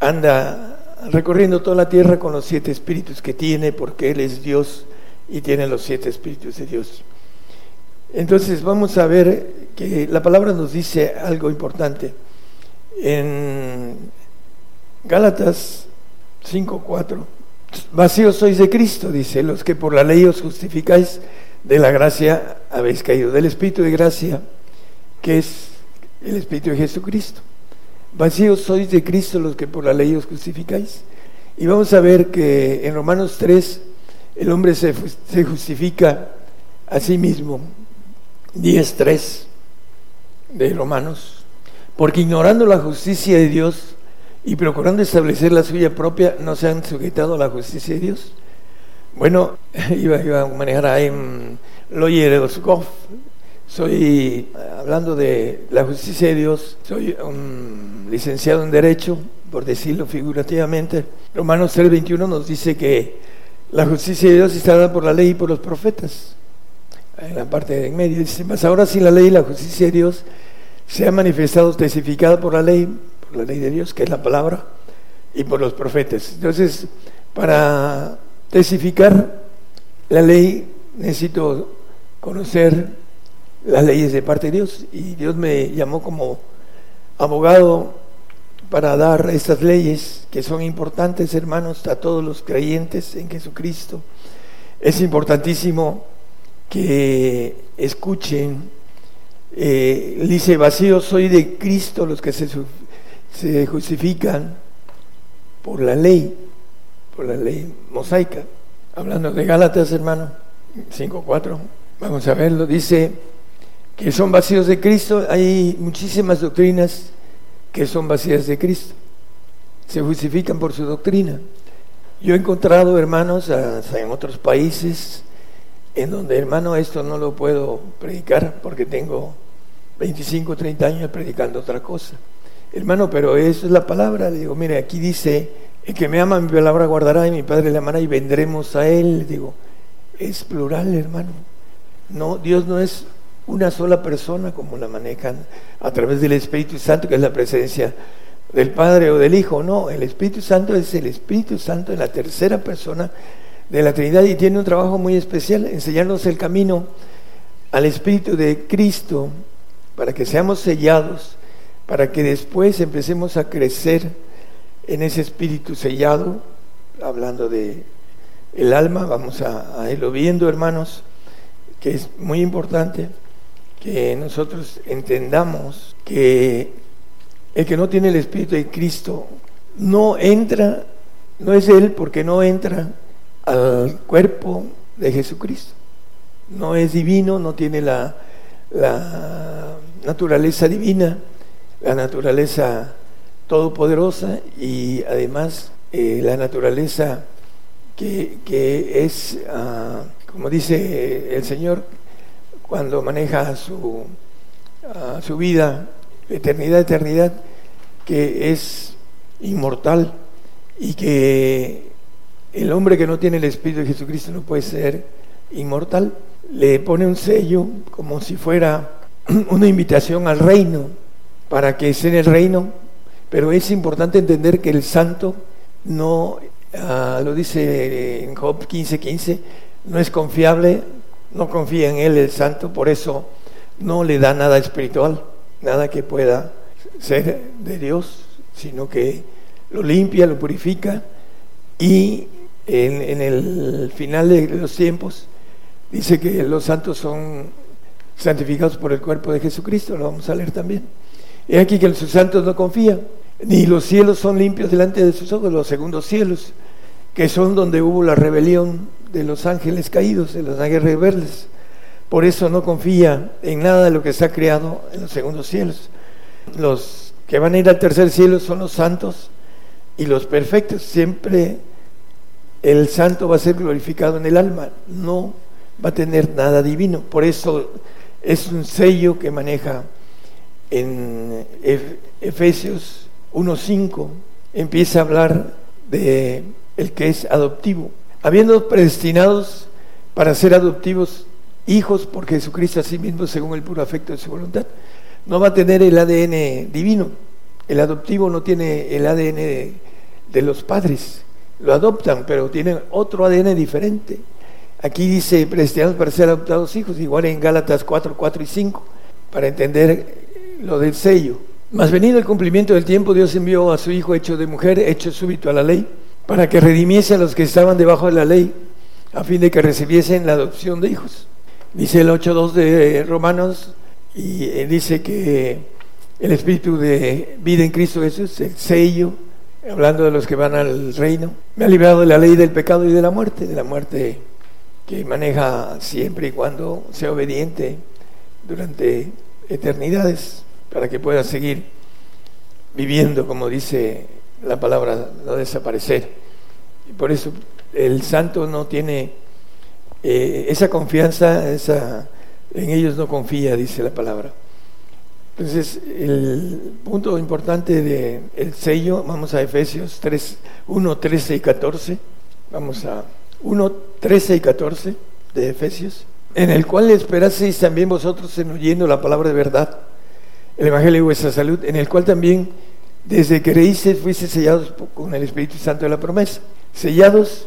anda recorriendo toda la tierra con los siete espíritus que tiene porque Él es Dios y tiene los siete espíritus de Dios. Entonces vamos a ver que la palabra nos dice algo importante. En Gálatas 5.4 Vacíos sois de Cristo, dice, los que por la ley os justificáis, de la gracia habéis caído, del Espíritu de gracia, que es el Espíritu de Jesucristo. Vacíos sois de Cristo los que por la ley os justificáis. Y vamos a ver que en Romanos 3 el hombre se, se justifica a sí mismo. 10.3 de Romanos. Porque ignorando la justicia de Dios, y procurando establecer la suya propia, no se han sujetado a la justicia de Dios. Bueno, iba, iba a manejar ahí Lawyer Goff. Soy, hablando de la justicia de Dios, soy un licenciado en Derecho, por decirlo figurativamente. Romanos 3:21 nos dice que la justicia de Dios está dada por la ley y por los profetas. En la parte de en medio dice, más ahora sin la ley la justicia de Dios se ha manifestado testificada por la ley la ley de Dios, que es la palabra, y por los profetas. Entonces, para testificar la ley necesito conocer las leyes de parte de Dios y Dios me llamó como abogado para dar estas leyes que son importantes, hermanos, a todos los creyentes en Jesucristo. Es importantísimo que escuchen. Eh, dice, vacío soy de Cristo los que se se justifican por la ley, por la ley mosaica. Hablando de Gálatas, hermano, 5.4, vamos a verlo, dice que son vacíos de Cristo, hay muchísimas doctrinas que son vacías de Cristo, se justifican por su doctrina. Yo he encontrado hermanos en otros países en donde, hermano, esto no lo puedo predicar porque tengo 25, 30 años predicando otra cosa. Hermano, pero eso es la palabra. Digo, mire, aquí dice, el que me ama mi palabra guardará y mi Padre le amará y vendremos a él. Digo, es plural, hermano. No, Dios no es una sola persona como la manejan a través del Espíritu Santo, que es la presencia del Padre o del Hijo. No, el Espíritu Santo es el Espíritu Santo en la tercera persona de la Trinidad y tiene un trabajo muy especial, enseñarnos el camino al Espíritu de Cristo para que seamos sellados para que después empecemos a crecer en ese espíritu sellado, hablando de el alma, vamos a, a irlo viendo, hermanos, que es muy importante nosotros entendamos que el que no tiene el espíritu de Cristo no entra, no es Él porque no entra al cuerpo de Jesucristo. No es divino, no tiene la, la naturaleza divina, la naturaleza todopoderosa y además eh, la naturaleza que, es, ah, como dice el Señor, cuando maneja su, su vida, eternidad, eternidad, que es inmortal y que el hombre que no tiene el Espíritu de Jesucristo no puede ser inmortal. Le pone un sello como si fuera una invitación al reino para que esté en el reino, pero es importante entender que el santo no, ah, lo dice en Job 15:15, 15, no es confiable, no confía en él el santo, por eso no le da nada espiritual, nada que pueda ser de Dios, sino que lo limpia, lo purifica y en, el final de los tiempos dice que los santos son santificados por el cuerpo de Jesucristo, lo vamos a leer también. Es aquí que los santos no confían, ni los cielos son limpios delante de sus ojos, los segundos cielos, que son donde hubo la rebelión de los ángeles caídos, de los ángeles rebeldes. Por eso no confía en nada de lo que está creado en los segundos cielos. Los que van a ir al tercer cielo son los santos y los perfectos. Siempre el santo va a ser glorificado en el alma, no va a tener nada divino. Por eso es un sello que maneja en Efesios 1.5, empieza a hablar de el que es adoptivo. Habiendo predestinados para ser adoptivos hijos por Jesucristo a sí mismo según el puro afecto de su voluntad, no va a tener el ADN divino. El adoptivo no tiene el ADN de, los padres. Lo adoptan, pero tienen otro ADN diferente. Aquí dice predestinados para ser adoptados hijos, igual en Gálatas 4, 4 y 5, para entender lo del sello. Mas venido el cumplimiento del tiempo, Dios envió a su Hijo hecho de mujer, hecho súbito a la ley, para que redimiese a los que estaban debajo de la ley, a fin de que recibiesen la adopción de hijos. Dice el 8.2 de Romanos, y eh, dice que el espíritu de vida en Cristo Jesús, el sello, hablando de los que van al reino, me ha librado de la ley del pecado y de la muerte, de la muerte que maneja siempre y cuando sea obediente durante eternidades para que pueda seguir viviendo, como dice la palabra, no desaparecer. Y por eso el santo no tiene eh, esa confianza, esa, en ellos no confía, dice la palabra. Entonces, el punto importante del sello, vamos a Efesios 3, 1, 13 y 14. Vamos a 1, 13 y 14 de Efesios en el cual esperaseis también vosotros en oyendo la palabra de verdad, el Evangelio de vuestra salud, en el cual también desde que creísteis fuisteis sellados con el Espíritu Santo de la promesa, sellados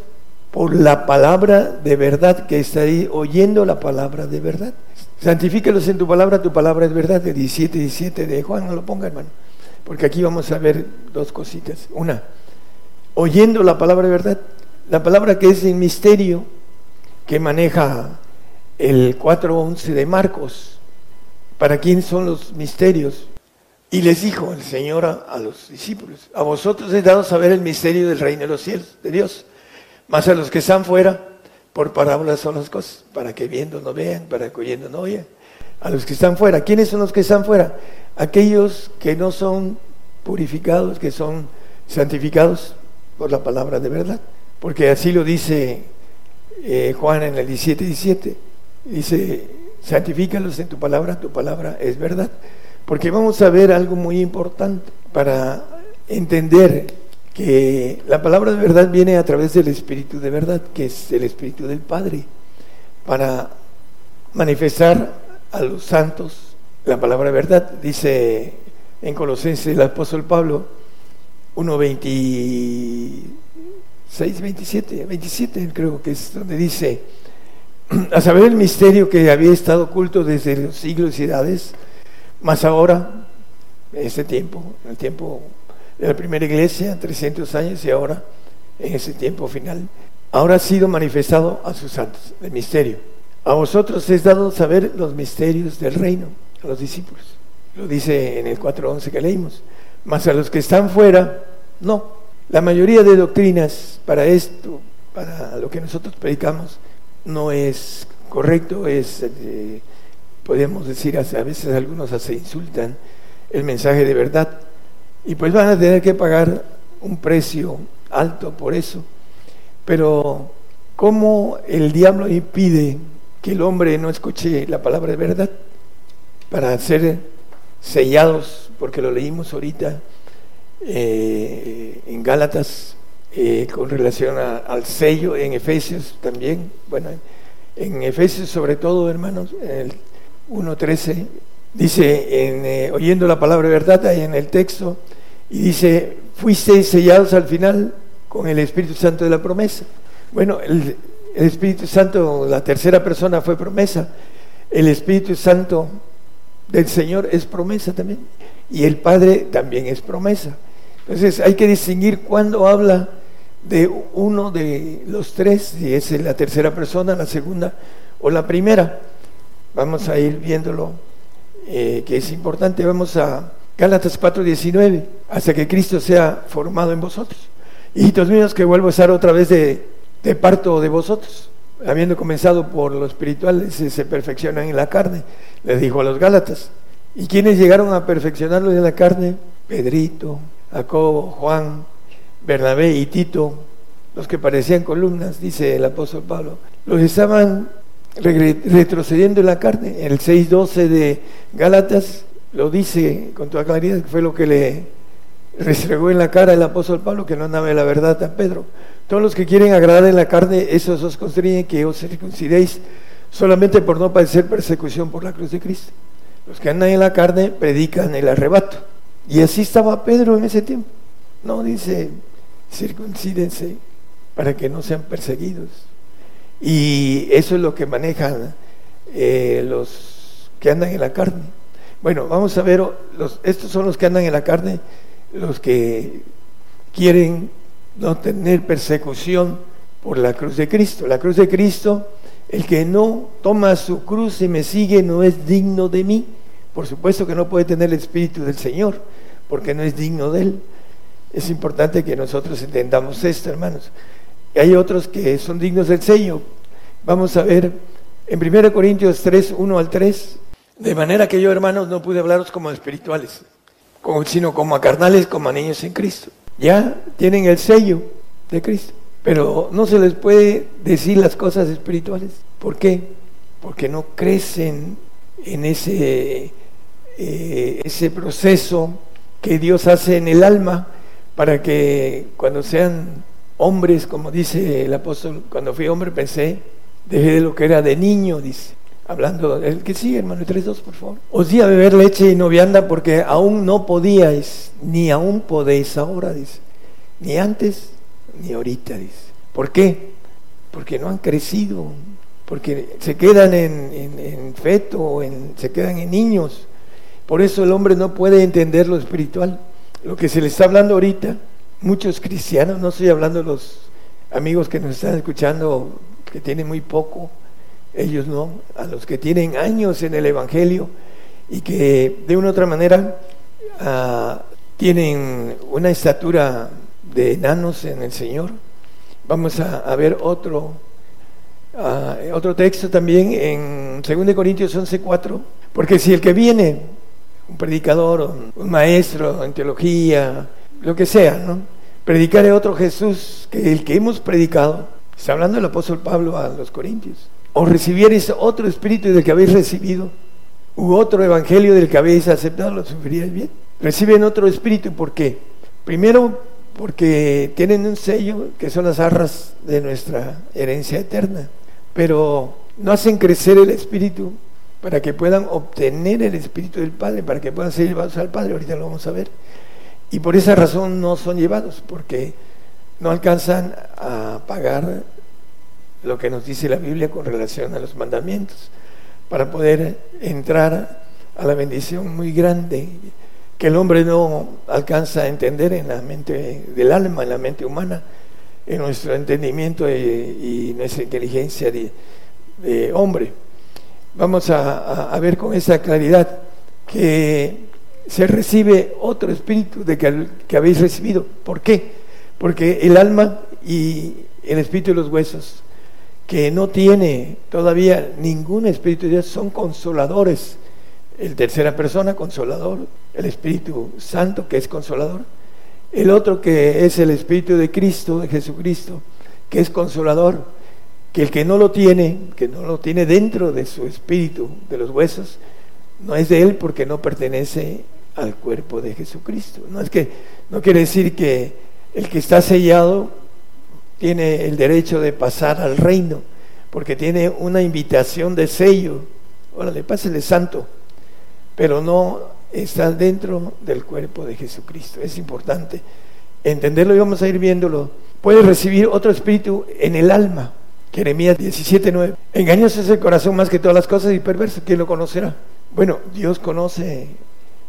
por la palabra de verdad que está ahí, oyendo la palabra de verdad. Santifícalos en tu palabra, tu palabra es verdad, de 17, 17 de Juan, no lo ponga hermano, porque aquí vamos a ver dos cositas. Una, oyendo la palabra de verdad, la palabra que es el misterio que maneja el 4.11 de Marcos, ¿para quién son los misterios? Y les dijo el Señor a, los discípulos, a vosotros he dado saber el misterio del reino de los cielos, de Dios, más a los que están fuera, por parábolas son las cosas, para que viendo no vean, para que oyendo no oigan. A los que están fuera, ¿quiénes son los que están fuera? Aquellos que no son purificados, que son santificados por la palabra de verdad. Porque así lo dice eh, Juan en el 17, 17 Dice, santifícalos en tu palabra, tu palabra es verdad. Porque vamos a ver algo muy importante para entender que la palabra de verdad viene a través del Espíritu de verdad, que es el Espíritu del Padre, para manifestar a los santos la palabra de verdad. Dice en Colosenses el apóstol Pablo 1, 26, 27, 27 creo que es donde dice, a saber el misterio que había estado oculto desde los siglos y edades, más ahora, en ese tiempo, en el tiempo de la primera iglesia, 300 años, y ahora, en ese tiempo final, ahora ha sido manifestado a sus santos, el misterio. A vosotros es dado saber los misterios del reino, a los discípulos. Lo dice en el 4.11 que leímos. Mas a los que están fuera, no La mayoría de doctrinas para esto, para lo que nosotros predicamos, no es correcto, es, eh, podemos decir, a veces algunos se insultan el mensaje de verdad. Y pues van a tener que pagar un precio alto por eso. Pero ¿cómo el diablo impide que el hombre no escuche la palabra de verdad para ser sellados, porque lo leímos ahorita eh, en Gálatas eh, con relación al sello, en Efesios también, bueno, en Efesios sobre todo, hermanos, en el 1.13, dice, en, eh, oyendo la palabra verdad, ahí en el texto, y dice, fuisteis sellados al final con el Espíritu Santo de la promesa. Bueno, el, el Espíritu Santo, la tercera persona fue promesa. El Espíritu Santo del Señor es promesa también. Y el Padre también es promesa. Entonces hay que distinguir cuando habla de uno de los tres, si es la tercera persona, la segunda o la primera. Vamos a ir viéndolo, eh, que es importante. Vamos a Gálatas 4:19, hasta que Cristo sea formado en vosotros. Hijitos míos, que vuelvo a estar otra vez de, parto de vosotros. Habiendo comenzado por lo espiritual, se, se perfeccionan en la carne, les dijo a los Gálatas. ¿Y quiénes llegaron a perfeccionarlo en la carne? Pedrito, Jacobo, Juan, Bernabé y Tito, los que parecían columnas, dice el apóstol Pablo, los estaban retrocediendo en la carne. En el 6.12 de Gálatas lo dice con toda claridad, que fue lo que le restregó en la cara el apóstol Pablo, que no andaba la verdad a Pedro. Todos los que quieren agradar en la carne, esos os constriñen que os circuncidéis solamente por no padecer persecución por la cruz de Cristo. Los que andan en la carne predican el arrebato. Y así estaba Pedro en ese tiempo. No dice, circuncídense para que no sean perseguidos. Y eso es lo que manejan eh, los que andan en la carne. Bueno, vamos a ver, estos son los que andan en la carne, los que quieren no tener persecución por la cruz de Cristo. La cruz de Cristo, el que no toma su cruz y me sigue no es digno de mí. Por supuesto que no puede tener el Espíritu del Señor, porque no es digno de Él. Es importante que nosotros entendamos esto, hermanos. Y hay otros que son dignos del sello. Vamos a ver en 1 Corintios 3, 1 al 3. De manera que yo, hermanos, no pude hablaros como espirituales, sino como a carnales, como a niños en Cristo. Ya tienen el sello de Cristo, pero no se les puede decir las cosas espirituales. ¿Por qué? Porque no crecen en ese eh, ese proceso que Dios hace en el alma para que cuando sean hombres, como dice el apóstol, cuando fui hombre pensé, dejé de lo que era de niño, dice. Hablando, el que sigue, hermano, 3.2, por favor. Os di a beber leche y no vianda porque aún no podíais, ni aún podéis ahora, dice. Ni antes, ni ahorita, dice. ¿Por qué? Porque no han crecido, porque se quedan en, en, feto, en, se quedan en niños. Por eso el hombre no puede entender lo espiritual. Lo que se le está hablando ahorita, muchos cristianos, no estoy hablando de los amigos que nos están escuchando, que tienen muy poco, ellos no, a los que tienen años en el Evangelio y que de una u otra manera ah, tienen una estatura de enanos en el Señor. Vamos a, ver otro, ah, otro texto también en 2 Corintios 11:4, porque si el que viene un predicador, un maestro en teología, lo que sea, ¿no? Predicar otro Jesús que el que hemos predicado, está hablando el apóstol Pablo a los Corintios, o recibierais otro espíritu del que habéis recibido, u otro evangelio del que habéis aceptado, lo sufriríais bien. Reciben otro espíritu, ¿por qué? Primero, porque tienen un sello que son las arras de nuestra herencia eterna, pero no hacen crecer el espíritu para que puedan obtener el Espíritu del Padre, para que puedan ser llevados al Padre, ahorita lo vamos a ver. Y por esa razón no son llevados, porque no alcanzan a pagar lo que nos dice la Biblia con relación a los mandamientos, para poder entrar a la bendición muy grande que el hombre no alcanza a entender en la mente del alma, en la mente humana, en nuestro entendimiento y, nuestra inteligencia de hombre. Vamos a, ver con esa claridad que se recibe otro espíritu de que, que habéis recibido. ¿Por qué? Porque el alma y el espíritu de los huesos, que no tiene todavía ningún espíritu de Dios, son consoladores. El tercera persona, consolador. El Espíritu Santo, que es consolador. El otro que es el Espíritu de Cristo, de Jesucristo, que es consolador. Que el que no lo tiene, que no lo tiene dentro de su espíritu, de los huesos, no es de él porque no pertenece al cuerpo de Jesucristo. No es que no quiere decir que el que está sellado tiene el derecho de pasar al reino, porque tiene una invitación de sello. Órale, pásele santo, pero no está dentro del cuerpo de Jesucristo. Es importante entenderlo y vamos a ir viéndolo. Puede recibir otro espíritu en el alma. Jeremías 17:9. Engañoso es el corazón más que todas las cosas y perverso. ¿Quién lo conocerá? Bueno, Dios conoce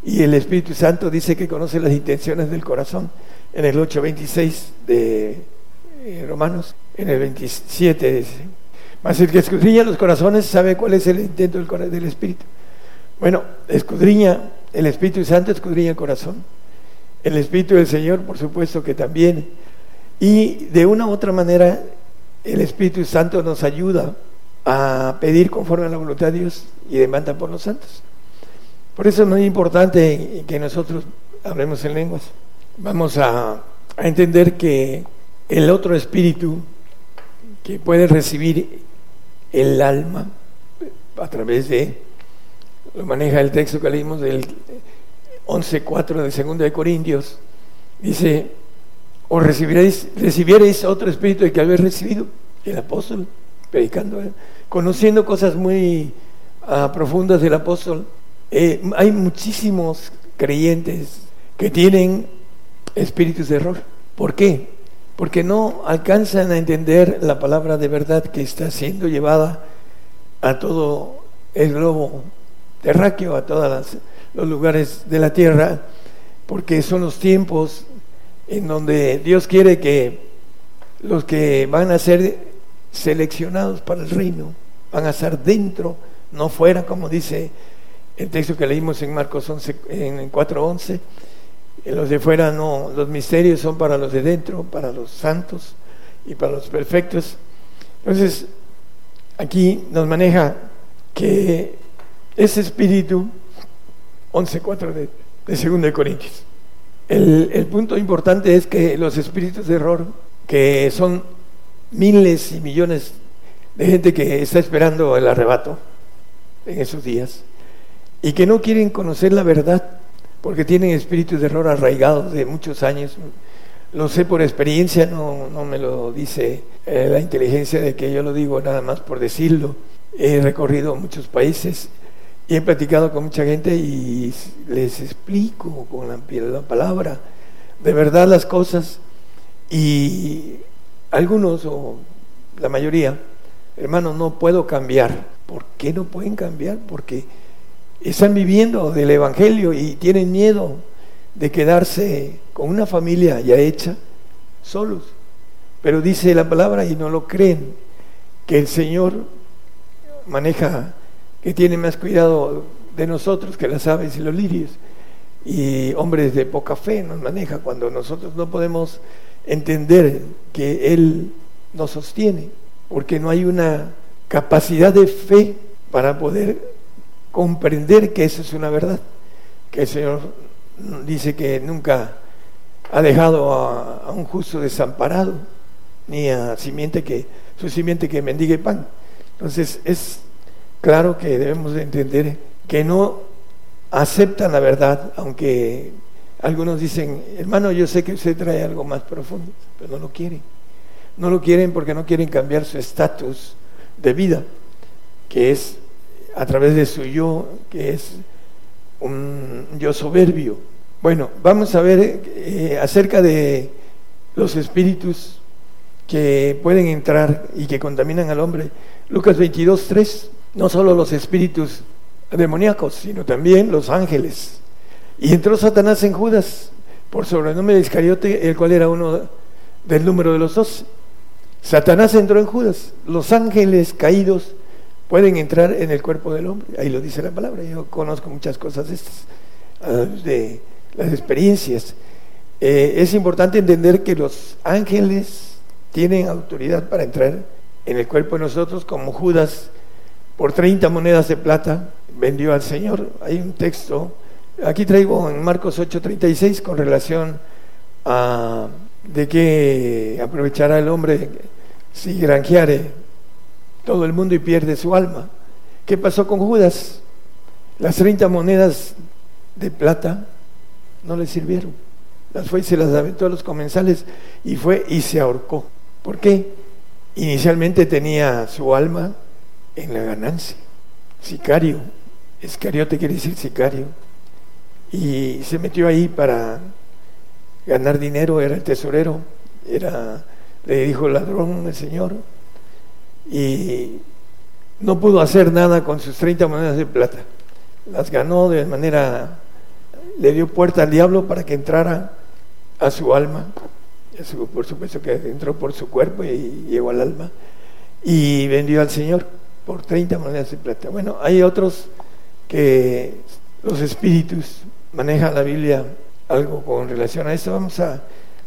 y el Espíritu Santo dice que conoce las intenciones del corazón en el 8.26 de eh, Romanos, en el 27 dice, mas el que escudriña los corazones sabe cuál es el intento del, del Espíritu. Bueno, escudriña, el Espíritu Santo escudriña el corazón, el Espíritu del Señor por supuesto que también, y de una u otra manera el Espíritu Santo nos ayuda a pedir conforme a la voluntad de Dios y demanda por los santos. Por eso es muy importante que nosotros hablemos en lenguas. Vamos a, a entender que el otro espíritu que puede recibir el alma a través de, lo maneja el texto que leímos del 11.4 de 2 de Corintios, dice, o recibiréis, recibierais otro espíritu de que habéis recibido, el apóstol, predicando, conociendo cosas muy ah, profundas del apóstol. Eh, hay muchísimos creyentes que tienen espíritus de error. ¿Por qué? Porque no alcanzan a entender la palabra de verdad que está siendo llevada a todo el globo terráqueo, a todos los lugares de la tierra, porque son los tiempos en donde Dios quiere que los que van a ser seleccionados para el reino, van a estar dentro, no fuera, como dice el texto que leímos en Marcos 11, en 4.11, los de fuera no, los misterios son para los de dentro, para los santos y para los perfectos. Entonces, aquí nos maneja que ese espíritu, 11.4 de, de 2 de Corintios, el, el punto importante es que los espíritus de error, que son miles y millones de gente que está esperando el arrebato en esos días y que no quieren conocer la verdad porque tienen espíritus de error arraigados de muchos años. Lo sé por experiencia, no, no me lo dice eh, la inteligencia de que yo lo digo nada más por decirlo. He recorrido muchos países y he platicado con mucha gente y les explico con la, la palabra de verdad las cosas y algunos o la mayoría, hermanos, no puedo cambiar. ¿Por qué no pueden cambiar? Porque están viviendo del Evangelio y tienen miedo de quedarse con una familia ya hecha solos. Pero dice la palabra y no lo creen, que el Señor maneja, que tiene más cuidado de nosotros que las aves y los lirios. Y hombres de poca fe nos maneja cuando nosotros no podemos entender que Él nos sostiene, porque no hay una capacidad de fe para poder comprender que eso es una verdad, que el Señor dice que nunca ha dejado a, un justo desamparado, ni a simiente que, su simiente que mendigue pan. Entonces es claro que debemos de entender que no aceptan la verdad, aunque algunos dicen, hermano, yo sé que usted trae algo más profundo, pero no lo quieren. No lo quieren porque no quieren cambiar su estatus de vida, que es a través de su yo, que es un yo soberbio. Bueno, vamos a ver eh, acerca de los espíritus que pueden entrar y que contaminan al hombre. Lucas 22, 3, no solo los espíritus demoníacos, sino también los ángeles y entró Satanás en Judas por sobrenombre de Iscariote, el cual era uno del número de los dos. Satanás entró en Judas. Los ángeles caídos pueden entrar en el cuerpo del hombre. Ahí lo dice la palabra. Yo conozco muchas cosas de estas, ah, de las experiencias. eh, es importante entender que los ángeles tienen autoridad para entrar en el cuerpo de nosotros, como Judas por 30 monedas de plata vendió al Señor. Hay un texto, aquí traigo en Marcos 8:36 con relación a de que aprovechará el hombre si granjeare todo el mundo y pierde su alma. ¿Qué pasó con Judas? Las 30 monedas de plata no le sirvieron. Las fue y se las aventó a los comensales y fue y se ahorcó. ¿Por qué? Inicialmente tenía su alma en la ganancia. Sicario. Escariote quiere decir sicario. Y se metió ahí para ganar dinero, era el tesorero, era, le dijo ladrón el Señor. Y no pudo hacer nada con sus 30 monedas de plata. Las ganó de manera, le dio puerta al diablo para que entrara a su alma. por supuesto que entró por su cuerpo y llegó al alma. Y vendió al Señor por 30 monedas de plata. Bueno, hay otros que los espíritus manejan la Biblia algo con relación a eso. Vamos a,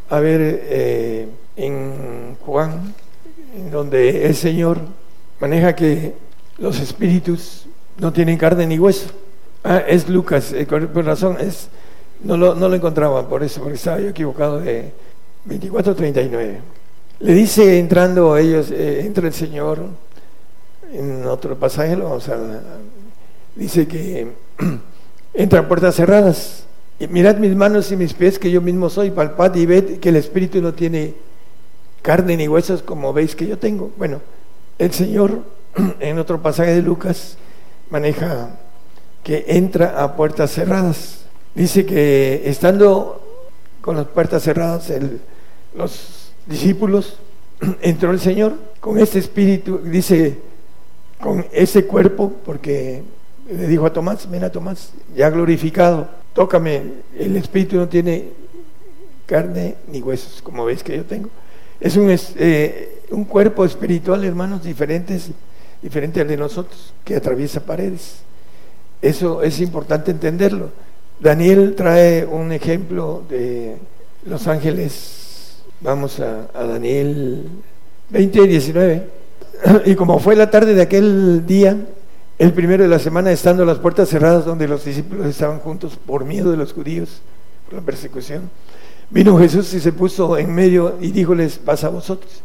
a ver eh, en Juan, donde el Señor maneja que los espíritus no tienen carne ni hueso. Ah, es Lucas, eh, por razón, es, no, lo, no lo encontraba por eso, porque estaba yo equivocado de 24.39. Le dice entrando ellos, eh, entra el Señor, en otro pasaje lo vamos a, dice que entra a puertas cerradas. Mirad mis manos y mis pies que yo mismo soy, palpad y ved que el Espíritu no tiene carne ni huesos como veis que yo tengo. Bueno, el Señor en otro pasaje de Lucas maneja que entra a puertas cerradas. Dice que estando con las puertas cerradas los discípulos, entró el Señor con este espíritu, dice, con ese cuerpo, porque le dijo a Tomás, ven a Tomás, ya glorificado, tócame, el espíritu no tiene carne ni huesos, como ves que yo tengo. Es un, eh, un cuerpo espiritual, hermanos, diferentes, diferente al de nosotros, que atraviesa paredes. Eso es importante entenderlo. Daniel trae un ejemplo de los ángeles. Vamos a, a Daniel 20 y 19. Y como fue la tarde de aquel día, el primero de la semana, estando las puertas cerradas donde los discípulos estaban juntos por miedo de los judíos, por la persecución, vino Jesús y se puso en medio y díjoles, pasa a vosotros.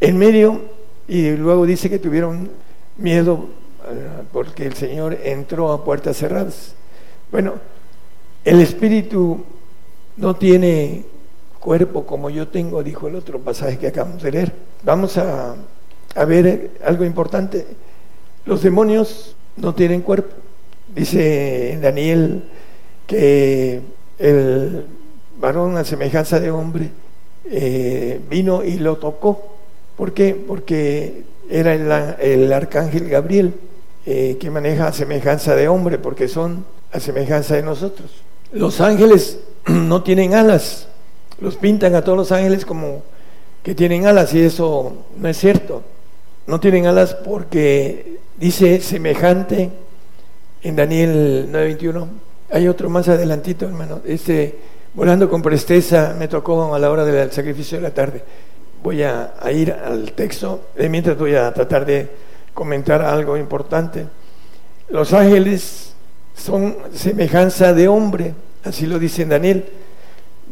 En medio, y luego dice que tuvieron miedo eh, porque el Señor entró a puertas cerradas. Bueno, el Espíritu no tiene cuerpo como yo tengo, dijo el otro pasaje que acabamos de leer. Vamos a, a ver algo importante. Los demonios no tienen cuerpo. Dice Daniel que el varón a semejanza de hombre eh, vino y lo tocó. ¿Por qué? Porque era el, arcángel Gabriel eh, que maneja a semejanza de hombre, porque son a semejanza de nosotros. Los ángeles no tienen alas, los pintan a todos los ángeles como que tienen alas y eso no es cierto. No tienen alas porque dice semejante en Daniel 9:21. Hay otro más adelantito, hermano. Este, volando con presteza, me tocó a la hora del sacrificio de la tarde. Voy a, ir al texto, mientras voy a tratar de comentar algo importante. Los ángeles son semejanza de hombre, así lo dice en Daniel.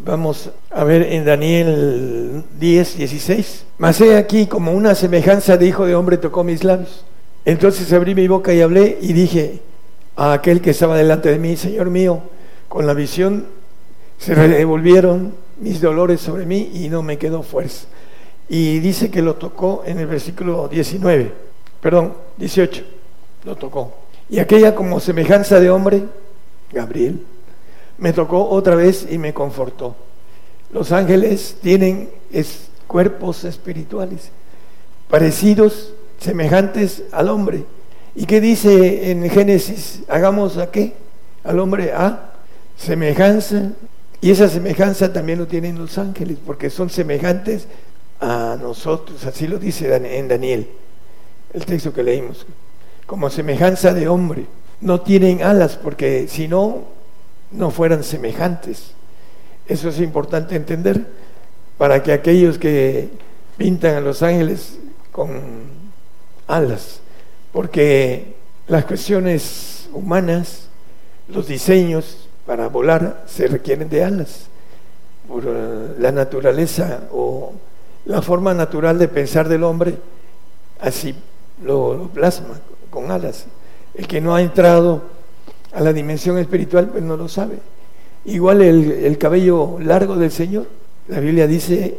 Vamos a ver en Daniel 10, 16. Mas he aquí como una semejanza de hijo de hombre tocó mis labios. Entonces abrí mi boca y hablé y dije a aquel que estaba delante de mí, Señor mío, con la visión se revolvieron mis dolores sobre mí y no me quedó fuerza. Y dice que lo tocó en el versículo 19, perdón, 18, lo tocó. Y aquella como semejanza de hombre, Gabriel, me tocó otra vez y me confortó. Los ángeles tienen cuerpos espirituales parecidos, semejantes al hombre. ¿Y qué dice en Génesis? Hagamos a qué? Al hombre a semejanza. Y esa semejanza también lo tienen los ángeles, porque son semejantes a nosotros. Así lo dice en Daniel, el texto que leímos. Como semejanza de hombre. No tienen alas, porque si no, no fueran semejantes. Eso es importante entender para que aquellos que pintan a los ángeles con alas, porque las cuestiones humanas, los diseños para volar se requieren de alas, por eh, la naturaleza o la forma natural de pensar del hombre, así lo, plasma con alas. El que no ha entrado a la dimensión espiritual, pues no lo sabe. Igual el, el cabello largo del Señor, la Biblia dice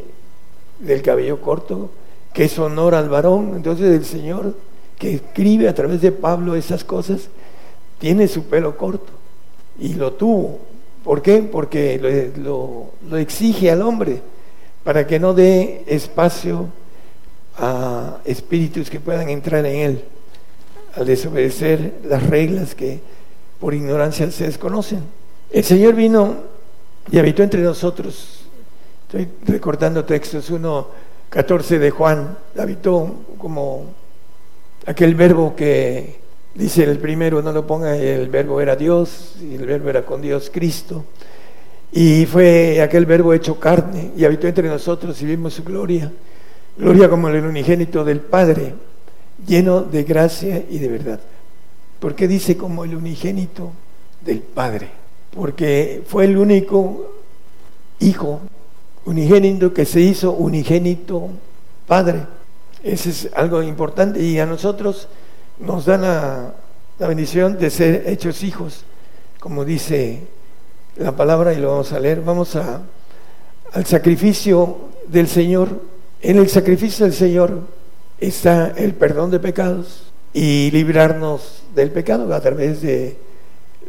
del cabello corto, que es honor al varón. Entonces el Señor que escribe a través de Pablo esas cosas, tiene su pelo corto y lo tuvo. ¿Por qué? Porque lo, lo exige al hombre para que no dé espacio a espíritus que puedan entrar en él al desobedecer las reglas que por ignorancia se desconocen. El Señor vino y habitó entre nosotros. Estoy recordando textos 1 14 de Juan, habitó como aquel verbo que dice el primero, no lo ponga, el verbo era Dios y el verbo era con Dios Cristo. Y fue aquel verbo hecho carne y habitó entre nosotros y vimos su gloria, gloria como el unigénito del Padre, lleno de gracia y de verdad. ¿Por qué dice como el unigénito del Padre? Porque fue el único hijo unigénito que se hizo unigénito Padre. Ese es algo importante y a nosotros nos da la, bendición de ser hechos hijos, como dice la palabra y lo vamos a leer. Vamos a, al sacrificio del Señor. En el sacrificio del Señor está el perdón de pecados y librarnos del pecado a través de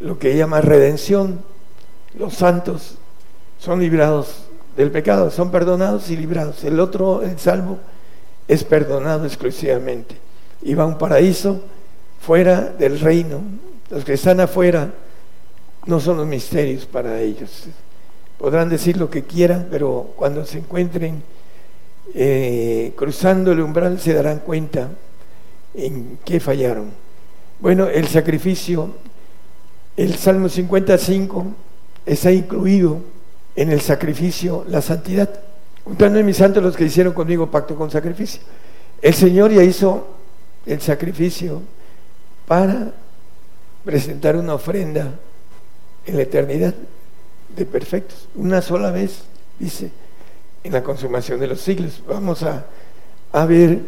lo que llama redención. Los santos son librados del pecado, son perdonados y librados. El otro, el salvo, es perdonado exclusivamente y va a un paraíso fuera del reino. Los que están afuera no son los misterios para ellos. Podrán decir lo que quieran, pero cuando se encuentren eh, cruzando el umbral se darán cuenta en qué fallaron. Bueno, el sacrificio, el Salmo 55 está incluido en el sacrificio la santidad. Juntando en mis santos los que hicieron conmigo pacto con sacrificio. El Señor ya hizo el sacrificio para presentar una ofrenda en la eternidad de perfectos. Una sola vez, dice, en la consumación de los siglos. Vamos a, a ver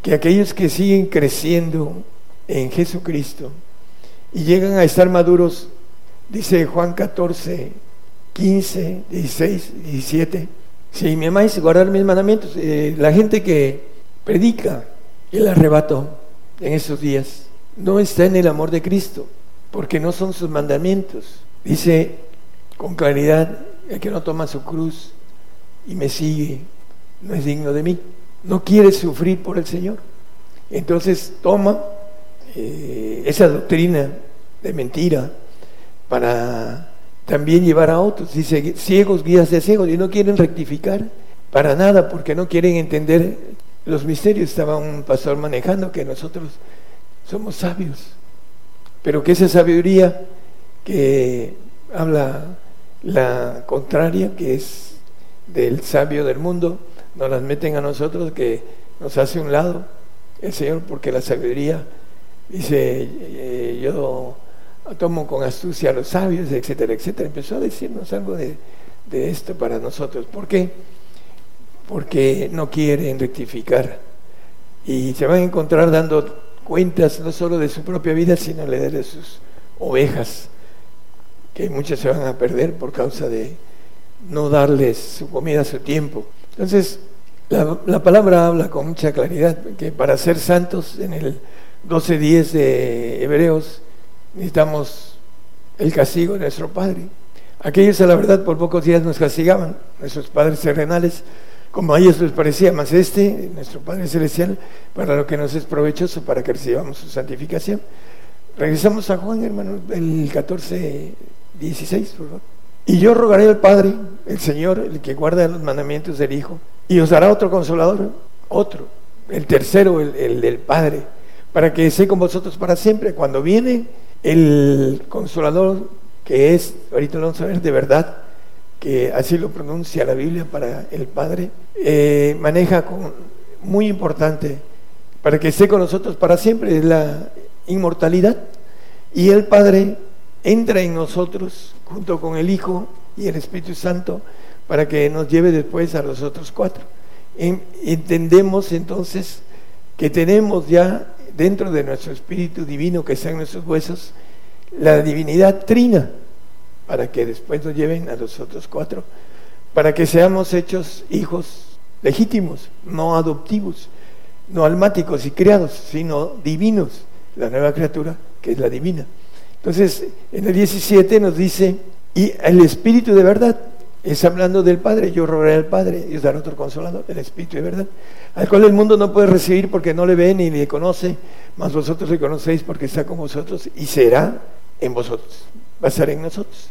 que aquellos que siguen creciendo en Jesucristo y llegan a estar maduros, dice Juan 14, 15, 16, 17. Si me amáis, guardar mis mandamientos. Eh, la gente que predica el arrebato en esos días no está en el amor de Cristo, porque no son sus mandamientos. Dice con claridad, el que no toma su cruz y me sigue no es digno de mí. No quiere sufrir por el Señor. Entonces toma eh, esa doctrina de mentira para también llevar a otros. Dice, ciegos, guías de ciegos, y no quieren rectificar para nada porque no quieren entender los misterios. Estaba un pastor manejando que nosotros somos sabios, pero que esa sabiduría que habla la contraria, que es del sabio del mundo, nos las meten a nosotros, que nos hace un lado el Señor, porque la sabiduría dice, eh, yo tomo con astucia a los sabios, etcétera, etcétera. Empezó a decirnos algo de, esto para nosotros. ¿Por qué? Porque no quieren rectificar. Y se van a encontrar dando cuentas no solo de su propia vida, sino de sus ovejas, que muchas se van a perder por causa de no darles su comida a su tiempo. Entonces, la, la palabra habla con mucha claridad que para ser santos, en el 12.10 de Hebreos, necesitamos el castigo de nuestro Padre. Aquellos a la verdad por pocos días nos castigaban, nuestros padres terrenales, como a ellos les parecía, más este, nuestro Padre Celestial, para lo que nos es provechoso, para que recibamos su santificación. Regresamos a Juan, hermano, el 14, 16, por favor. Y yo rogaré al Padre, el Señor, el que guarda los mandamientos del Hijo, y os dará otro consolador, otro, el tercero, el, el del Padre, para que esté con vosotros para siempre. Cuando viene el consolador que es, ahorita lo vamos a ver, de verdad, que así lo pronuncia la Biblia para el Padre, eh, maneja con, muy importante para que esté con nosotros para siempre, la inmortalidad. Y el Padre entra en nosotros junto con el Hijo y el Espíritu Santo para que nos lleve después a los otros cuatro. Entendemos entonces que tenemos ya dentro de nuestro espíritu divino que está en nuestros huesos la divinidad trina para que después nos lleven a los otros cuatro, para que seamos hechos hijos legítimos, no adoptivos, no almáticos y criados, sino divinos, la nueva criatura que es la divina. Entonces, en el 17 nos dice, y el Espíritu de verdad, es hablando del Padre, yo rogaré al Padre y os daré otro consolador, el Espíritu de verdad, al cual el mundo no puede recibir porque no le ve ni le conoce, mas vosotros le conocéis porque está con vosotros y será en vosotros, va a estar en nosotros.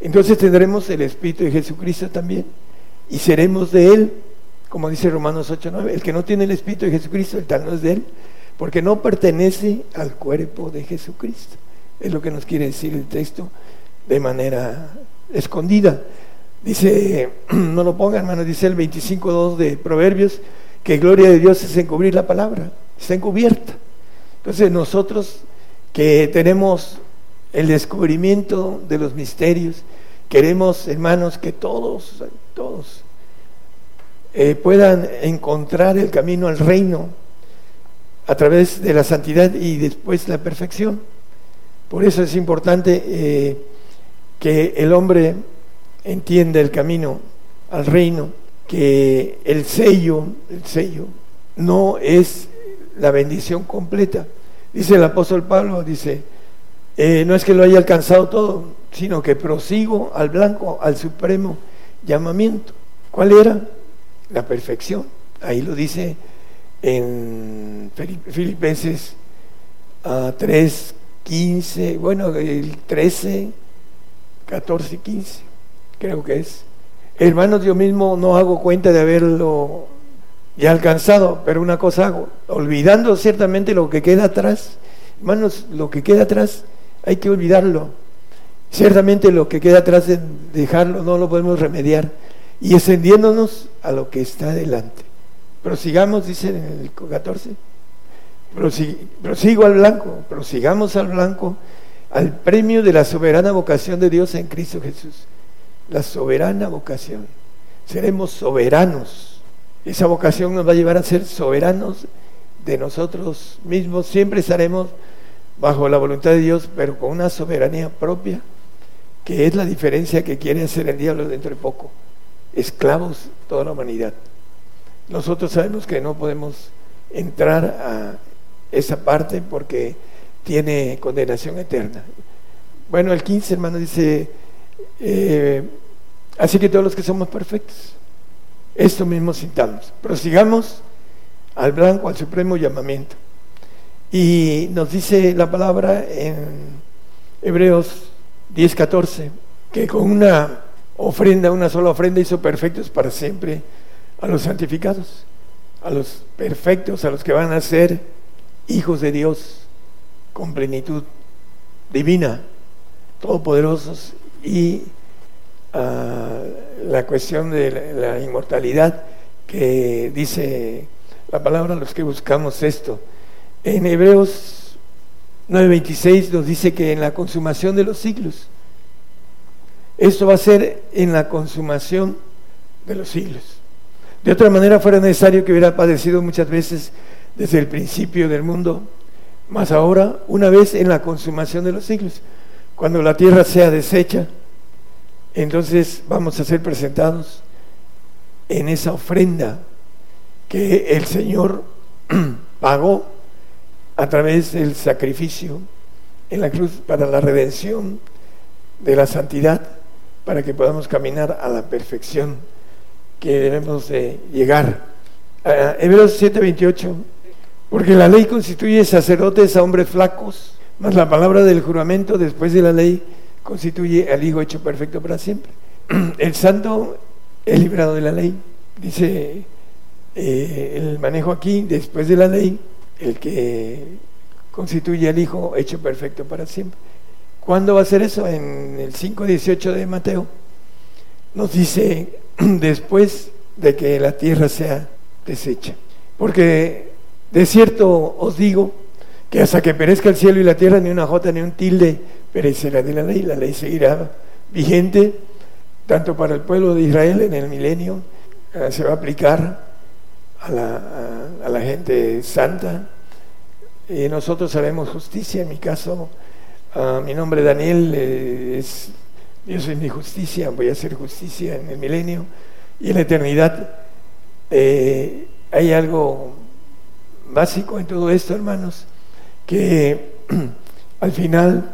Entonces tendremos el Espíritu de Jesucristo también y seremos de Él, como dice Romanos 8:9, el que no tiene el Espíritu de Jesucristo, el tal no es de Él, porque no pertenece al cuerpo de Jesucristo. Es lo que nos quiere decir el texto de manera escondida. Dice, no lo ponga hermano, dice el 25.2 de Proverbios, que gloria de Dios es encubrir la palabra, está encubierta. Entonces nosotros que tenemos el descubrimiento de los misterios, queremos hermanos que todos, todos eh, puedan encontrar el camino al reino a través de la santidad y después la perfección. Por eso es importante eh, que el hombre entienda el camino al reino, que el sello, el sello, no es la bendición completa. Dice el apóstol Pablo, dice, eh, no es que lo haya alcanzado todo, sino que prosigo al blanco, al supremo llamamiento. ¿Cuál era? La perfección. Ahí lo dice en Filipenses 3, 15, bueno, el 13, 14, 15, creo que es. Hermanos, yo mismo no hago cuenta de haberlo ya alcanzado, pero una cosa hago, olvidando ciertamente lo que queda atrás. Hermanos, lo que queda atrás hay que olvidarlo. Ciertamente lo que queda atrás de dejarlo no lo podemos remediar. Y extendiéndonos a lo que está adelante. Prosigamos, dice en el 14, prosigo al blanco, prosigamos al blanco, al premio de la soberana vocación de Dios en Cristo Jesús. La soberana vocación. Seremos soberanos. Esa vocación nos va a llevar a ser soberanos de nosotros mismos. Siempre estaremos bajo la voluntad de Dios, pero con una soberanía propia, que es la diferencia que quiere hacer el diablo dentro de poco. Esclavos toda la humanidad. Nosotros sabemos que no podemos entrar a esa parte porque tiene condenación eterna. Bueno, el 15, hermano, dice, eh, así que todos los que somos perfectos, esto mismo sintamos, prosigamos al blanco, al supremo llamamiento. Y nos dice la palabra en Hebreos 10:14, que con una ofrenda, una sola ofrenda hizo perfectos para siempre a los santificados, a los perfectos, a los que van a ser hijos de Dios con plenitud divina, todopoderosos y ah, la cuestión de la, inmortalidad que dice la palabra los que buscamos esto. En Hebreos 9:26 nos dice que en la consumación de los siglos, esto va a ser en la consumación de los siglos. De otra manera fuera necesario que hubiera padecido muchas veces desde el principio del mundo, más ahora una vez en la consumación de los siglos, cuando la tierra sea deshecha, entonces vamos a ser presentados en esa ofrenda que el Señor pagó a través del sacrificio en la cruz para la redención de la santidad, para que podamos caminar a la perfección que debemos de llegar. Uh, Hebreos 7:28, porque la ley constituye sacerdotes a hombres flacos, mas la palabra del juramento después de la ley constituye al Hijo hecho perfecto para siempre. El santo es librado de la ley, dice eh, el manejo aquí, después de la ley, el que constituye al Hijo hecho perfecto para siempre. ¿Cuándo va a ser eso? En el 5.18 de Mateo nos dice después de que la tierra sea deshecha. Porque de cierto os digo que hasta que perezca el cielo y la tierra, ni una jota ni un tilde perecerá de la ley. La ley seguirá vigente tanto para el pueblo de Israel en el milenio, eh, se va a aplicar a la, gente santa. Y nosotros haremos justicia. En mi caso, mi nombre Daniel eh, es Dios es mi justicia, voy a hacer justicia en el milenio y en la eternidad. Eh, hay algo básico en todo esto, hermanos, que al final,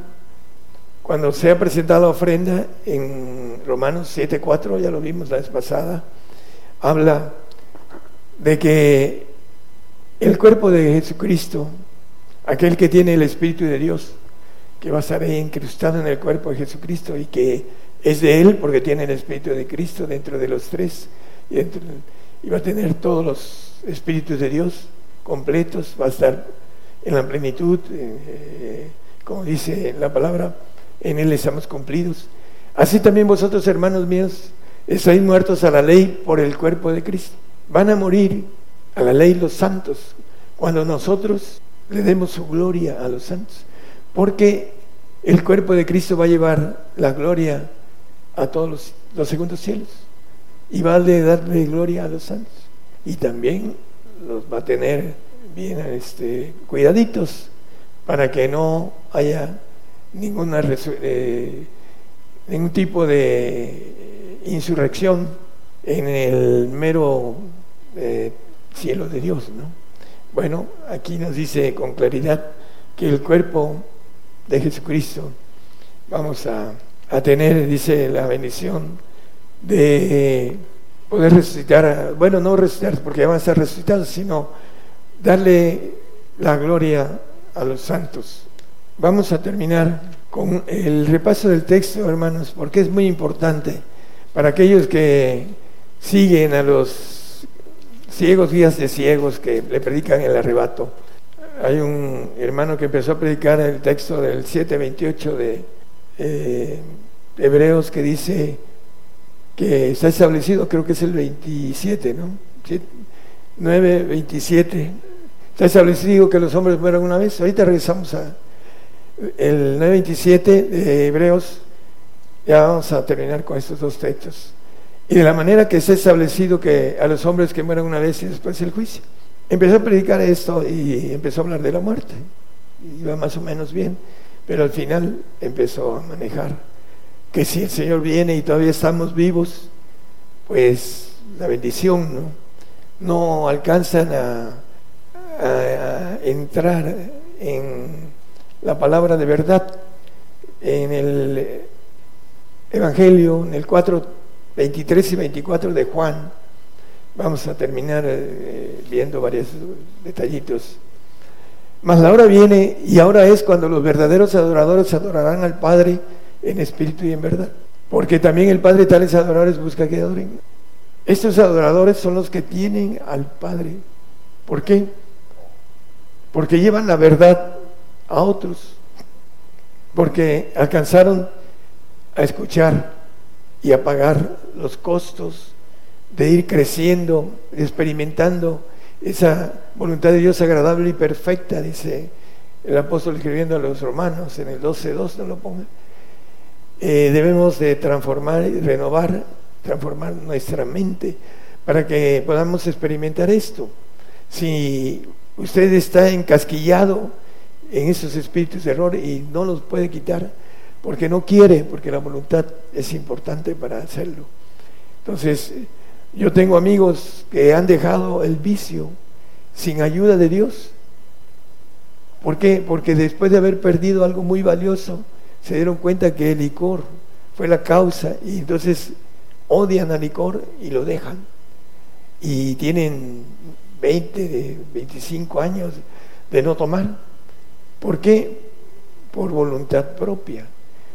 cuando se ha presentado la ofrenda en Romanos 7.4, ya lo vimos la vez pasada, habla de que el cuerpo de Jesucristo, aquel que tiene el Espíritu de Dios, que va a estar ahí incrustado en el cuerpo de Jesucristo y que es de Él porque tiene el Espíritu de Cristo dentro de los tres y, va a tener todos los Espíritus de Dios completos, va a estar en la plenitud, eh, como dice la palabra, en Él estamos cumplidos. Así también vosotros, hermanos míos, estáis muertos a la ley por el cuerpo de Cristo. Van a morir a la ley los santos cuando nosotros le demos su gloria a los santos. Porque el cuerpo de Cristo va a llevar la gloria a todos los, segundos cielos y va a darle gloria a los santos. Y también los va a tener bien este, cuidaditos para que no haya ninguna eh, ningún tipo de insurrección en el mero eh, cielo de Dios. ¿no? Bueno, aquí nos dice con claridad que el cuerpo de Jesucristo, vamos a, tener, dice la bendición, de poder resucitar, bueno, no resucitar porque ya van a estar resucitados, sino darle la gloria a los santos. Vamos a terminar con el repaso del texto, hermanos, porque es muy importante para aquellos que siguen a los ciegos, guías de ciegos que le predican el arrebato hay un hermano que empezó a predicar el texto del 7.28 de eh, Hebreos que dice que está establecido, creo que es el 27, ¿no? 9.27. Está establecido que los hombres mueran una vez. Ahorita regresamos a el 9.27 de Hebreos. Ya vamos a terminar con estos dos textos. Y de la manera que está establecido que a los hombres que mueran una vez y después el juicio. Empezó a predicar esto y empezó a hablar de la muerte. Iba más o menos bien, pero al final empezó a manejar que si el Señor viene y todavía estamos vivos, pues la bendición, ¿no? No alcanzan a, entrar en la palabra de verdad. En el Evangelio, en el 4, 23 y 24 de Juan, Vamos a terminar eh, viendo varios detallitos. Mas la hora viene y ahora es cuando los verdaderos adoradores adorarán al Padre en espíritu y en verdad. Porque también el Padre tales adoradores busca que adoren. Estos adoradores son los que tienen al Padre. ¿Por qué? Porque llevan la verdad a otros. Porque alcanzaron a escuchar y a pagar los costos de ir creciendo, experimentando esa voluntad de Dios agradable y perfecta, dice el apóstol escribiendo a los romanos en el 12.2, no lo ponga. Eh, debemos de transformar y renovar, transformar nuestra mente para que podamos experimentar esto. Si usted está encasquillado en esos espíritus de error y no los puede quitar porque no quiere, porque la voluntad es importante para hacerlo. Entonces, yo tengo amigos que han dejado el vicio sin ayuda de Dios. ¿Por qué? Porque después de haber perdido algo muy valioso, se dieron cuenta que el licor fue la causa y entonces odian al licor y lo dejan. Y tienen 20, 25 años de no tomar. ¿Por qué? Por voluntad propia.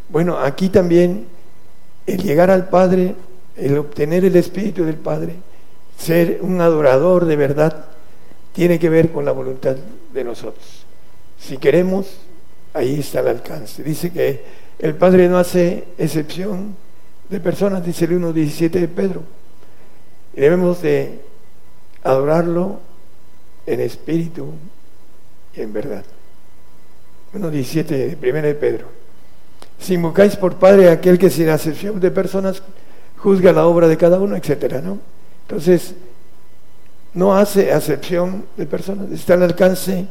Bueno, aquí también el llegar al Padre el obtener el Espíritu del Padre, ser un adorador de verdad, tiene que ver con la voluntad de nosotros. Si queremos, ahí está el alcance. Dice que el Padre no hace excepción de personas, dice el 1.17 de Pedro. Debemos de adorarlo en espíritu y en verdad. 1.17 de 1 de Pedro. Si invocáis por Padre a aquel que sin acepción de personas juzga la obra de cada uno, etcétera, ¿no? Entonces, no hace acepción de personas, está al alcance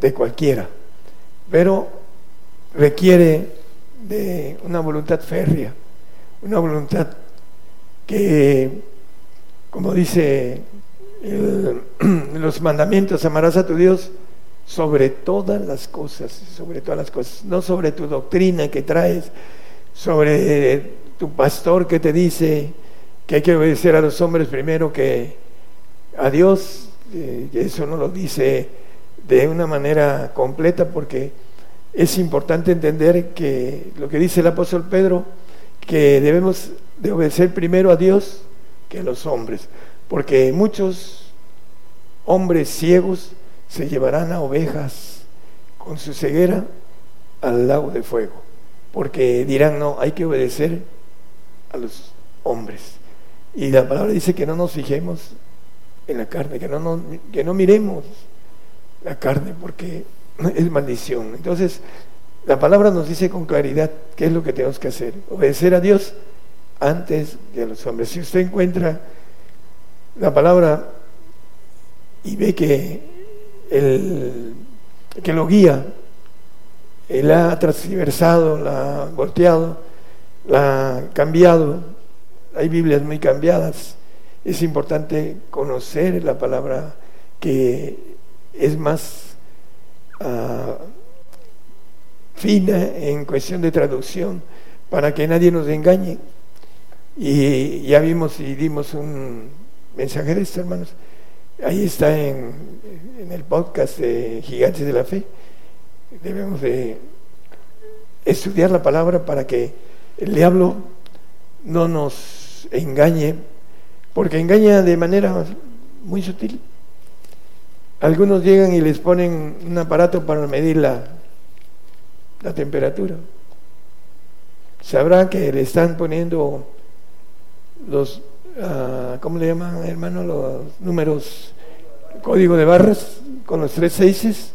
de cualquiera, pero requiere de una voluntad férrea, una voluntad que, como dice los mandamientos, amarás a tu Dios sobre todas las cosas, sobre todas las cosas, no sobre tu doctrina que traes, sobre tu pastor que te dice que hay que obedecer a los hombres primero que a Dios, eh, eso no lo dice de una manera completa porque es importante entender que lo que dice el apóstol Pedro, que debemos de obedecer primero a Dios que a los hombres, porque muchos hombres ciegos se llevarán a ovejas con su ceguera al lago de fuego, porque dirán, no, hay que obedecer a los hombres. Y la palabra dice que no nos fijemos en la carne, que no, que no miremos la carne, porque es maldición. Entonces, la palabra nos dice con claridad qué es lo que tenemos que hacer. Obedecer a Dios antes que a los hombres. Si usted encuentra la palabra y ve que el que lo guía, él ha transversado, la ha volteado, la ha cambiado, hay Biblias muy cambiadas, es importante conocer la palabra que es más uh, fina en cuestión de traducción para que nadie nos engañe. Y ya vimos y dimos un mensaje de esto, hermanos. Ahí está en, el podcast de Gigantes de la Fe. Debemos de estudiar la palabra para que el diablo no nos engañe, porque engaña de manera muy sutil. Algunos llegan y les ponen un aparato para medir la, la temperatura. Sabrán que le están poniendo los, uh, ¿cómo le llaman, hermano? Los números, código de barras con los tres seises.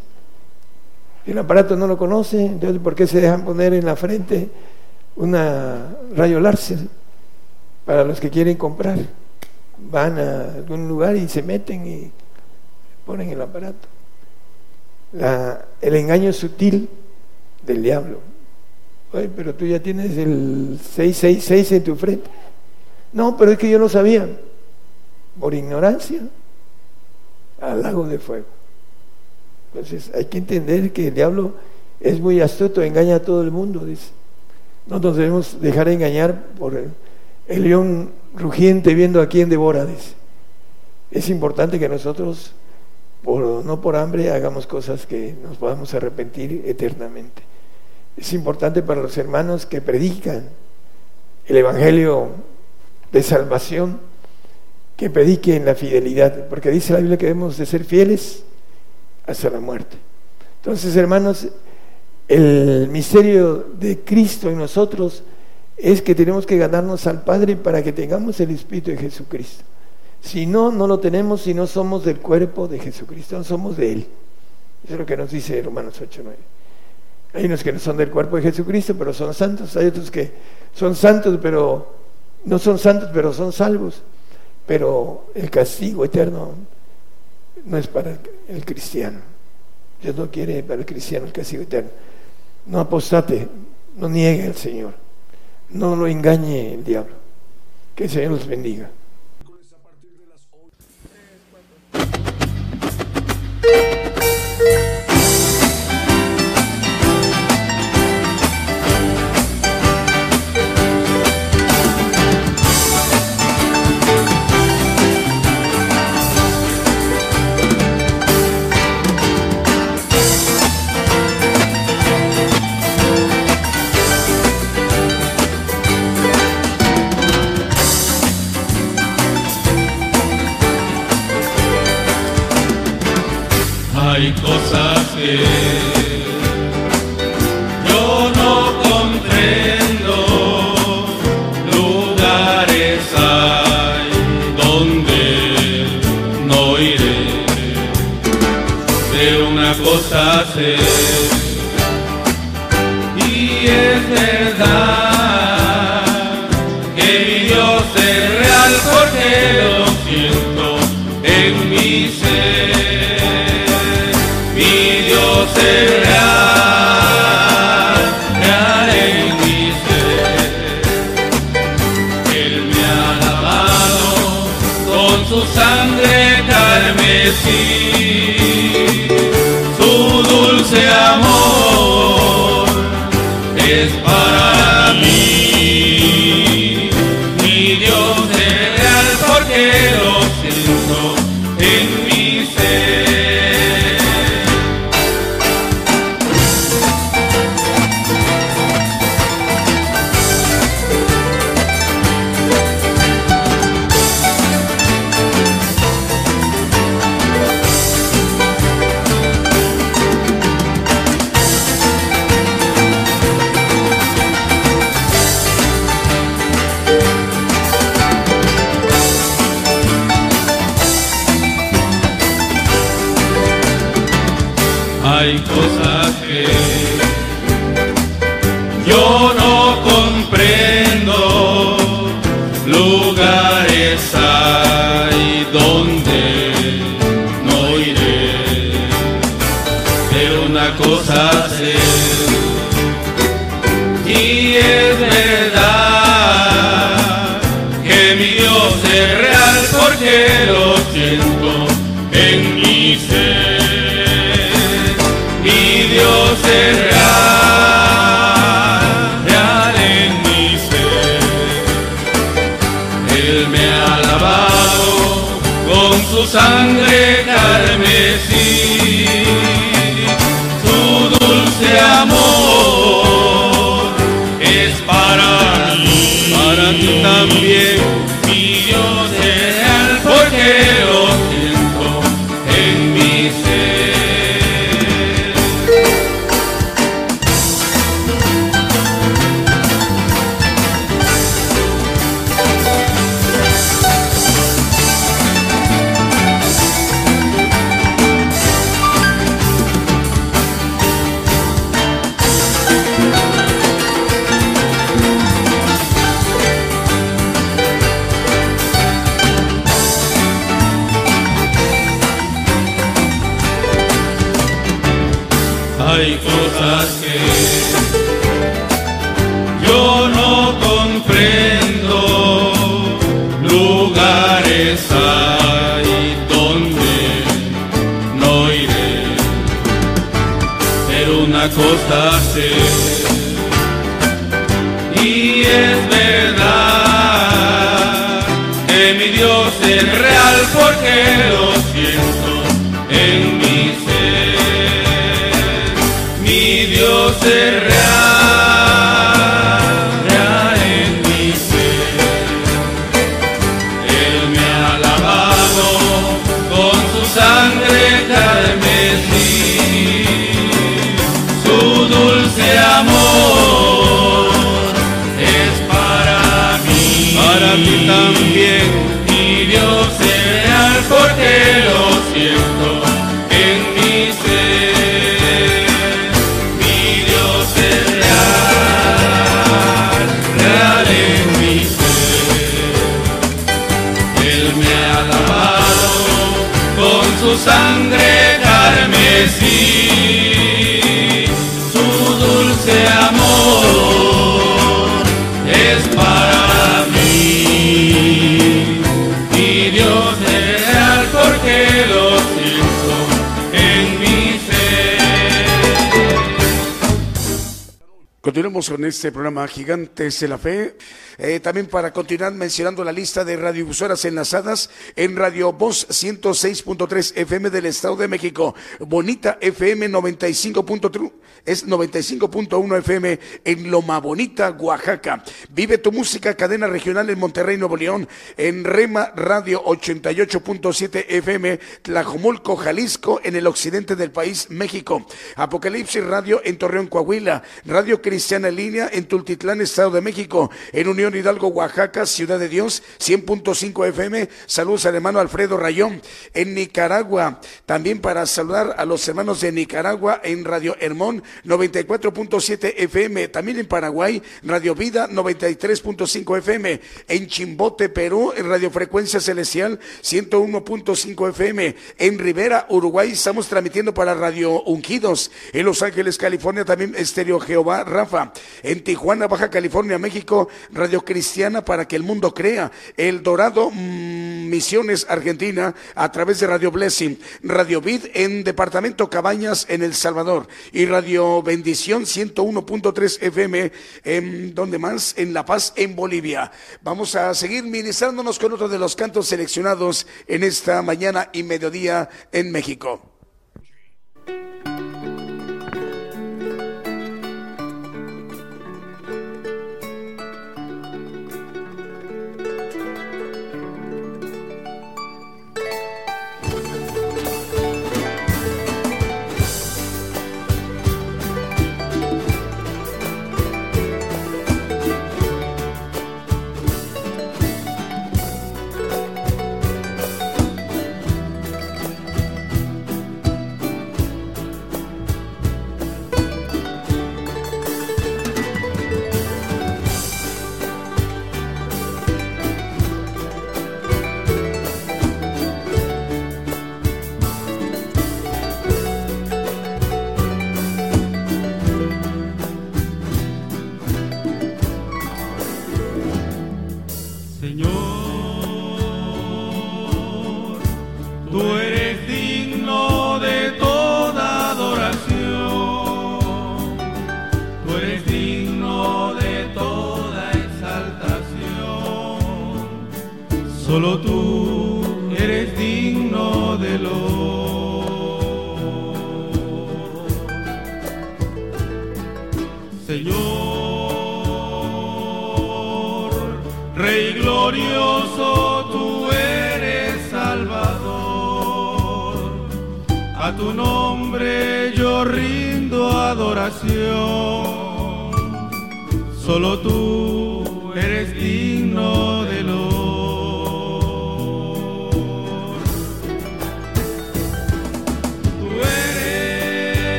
El aparato no lo conoce, entonces ¿por qué se dejan poner en la frente una rayo láser para los que quieren comprar? Van a algún lugar y se meten y ponen el aparato. el engaño sutil del diablo. Oye, pero tú ya tienes el 666 en tu frente. No, pero es que yo no sabía. Por ignorancia, al lago de fuego. Entonces hay que entender que el diablo es muy astuto, engaña a todo el mundo, dice. No nos debemos dejar engañar por el, león rugiente viendo a quién devora, dice. Es importante que nosotros no por hambre hagamos cosas que nos podamos arrepentir eternamente. Es importante para los hermanos que predican el Evangelio de salvación, que prediquen la fidelidad, porque dice la Biblia que debemos de ser fieles hasta la muerte. Entonces, hermanos, el misterio de Cristo en nosotros es que tenemos que ganarnos al Padre para que tengamos el Espíritu de Jesucristo. Si no, no lo tenemos si no somos del cuerpo de Jesucristo, no somos de Él. Eso es lo que nos dice Romanos 8, 9. Hay unos que no son del cuerpo de Jesucristo, pero son santos. Hay otros que son santos, pero no son santos, pero son salvos. Pero el castigo eterno no es para el cristiano. Dios no quiere para el cristiano el castigo eterno. No apostate, no niegue al Señor. No lo engañe el diablo. Que el Señor los bendiga. Este programa Gigantes de la Fe. Eh, también para continuar mencionando la lista de radiodifusoras enlazadas en Radio Voz 106.3 FM del Estado de México, Bonita FM 95.3, es 95.1 FM en Loma Bonita, Oaxaca. Vive tu música, cadena regional en Monterrey, Nuevo León, en Rema Radio 88.7 FM, Tlajomulco, Jalisco, en el occidente del país, México. Apocalipsis Radio en Torreón, Coahuila, Radio Cristiana Línea en Tultitlán, Estado de México, en Unión Hidalgo, Oaxaca, Ciudad de Dios, 100.5 FM. Saludos al hermano Alfredo Rayón. En Nicaragua, también para saludar a los hermanos de Nicaragua en Radio Hermón, 94.7 FM. También en Paraguay, Radio Vida, 93.5 FM. En Chimbote, Perú, en Radio Frecuencia Celestial, 101.5 FM. En Rivera, Uruguay, estamos transmitiendo para Radio Ungidos. En Los Ángeles, California, también Estéreo Jehová Rafa. En Tijuana, Baja California, México, Radio Cristiana para que el mundo crea. El Dorado, mm, Misiones, Argentina, a través de Radio Blessing. Radio Vid en Departamento Cabañas, en El Salvador. Y Radio Bendición 101.3 FM, en donde más, en La Paz, en Bolivia. Vamos a seguir ministrándonos con otro de los cantos seleccionados en esta mañana y mediodía en México.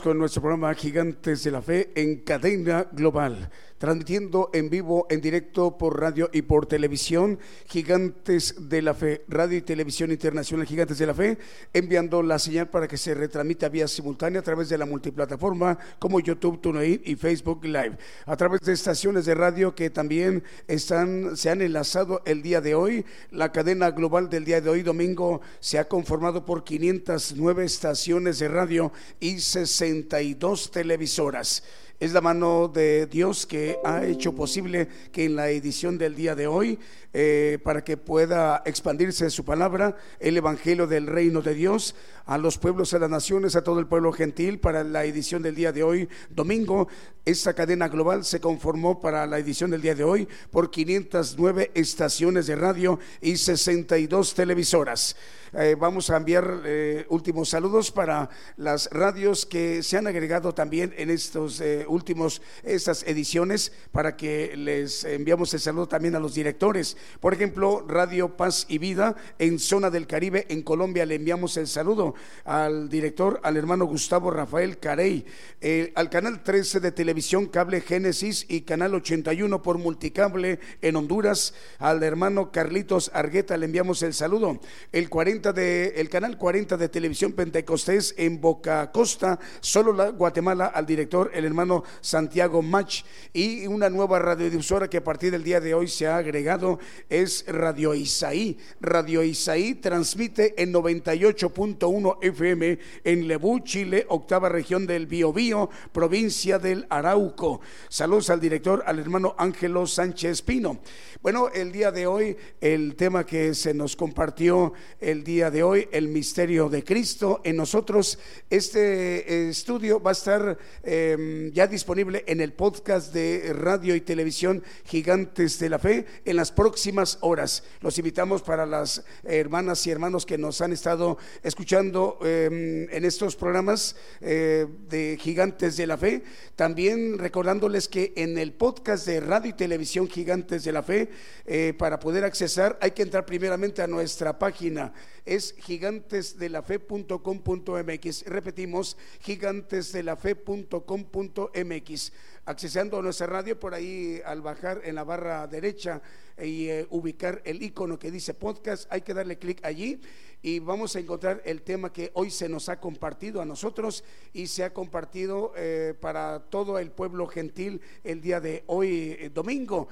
Con nuestro programa Gigantes de la Fe en cadena global, transmitiendo en vivo, en directo por radio y por televisión, Gigantes de la Fe, radio y televisión internacional Gigantes de la Fe, enviando la señal para que se retransmita vía simultánea a través de la multiplataforma como YouTube, TuneIn y Facebook Live, a través de estaciones de radio que también están, se han enlazado el día de hoy. La cadena global del día de hoy, domingo, se ha conformado por 509 estaciones de radio y 62 televisoras. Es la mano de Dios que ha hecho posible que en la edición del día de hoy, eh, para que pueda expandirse su palabra, el Evangelio del Reino de Dios, a los pueblos, a las naciones, a todo el pueblo gentil, para la edición del día de hoy, domingo, esta cadena global se conformó para la edición del día de hoy por 509 estaciones de radio y 62 televisoras. Eh, vamos a enviar eh, últimos saludos para las radios que se han agregado también en estos últimos estas ediciones para que les enviamos el saludo también a los directores. Por ejemplo, Radio Paz y Vida en zona del Caribe en Colombia le enviamos el saludo al director, al hermano Gustavo Rafael Carey, eh, al canal 13 de televisión cable Génesis y canal 81 por multicable en Honduras, al hermano Carlitos Argueta le enviamos el saludo. El 40 de el canal 40 de televisión Pentecostés en Boca Costa, solo la Guatemala al director el hermano Santiago Mach y una nueva radiodifusora que a partir del día de hoy se ha agregado es Radio Isaí. Radio Isaí transmite en 98.1 FM en Lebú, Chile, octava región del Biobío, provincia del Arauco. Saludos al director, al hermano Ángelo Sánchez Pino. Bueno, el día de hoy, el tema que se nos compartió el día de hoy, el misterio de Cristo en nosotros. Este estudio va a estar eh, ya disponible en el podcast de radio y televisión Gigantes de la Fe en las próximas horas. Los invitamos para las hermanas y hermanos que nos han estado escuchando eh, en estos programas eh, de Gigantes de la Fe. También recordándoles que en el podcast de radio y televisión Gigantes de la Fe, eh, para poder accesar, hay que entrar primeramente a nuestra página. Es gigantesdelafe.com.mx. Repetimos, gigantesdelafe.com.mx. Accesando a nuestra radio, por ahí al bajar en la barra derecha y eh, ubicar el icono que dice podcast, hay que darle clic allí y vamos a encontrar el tema que hoy se nos ha compartido a nosotros y se ha compartido eh, para todo el pueblo gentil el día de hoy, eh, domingo.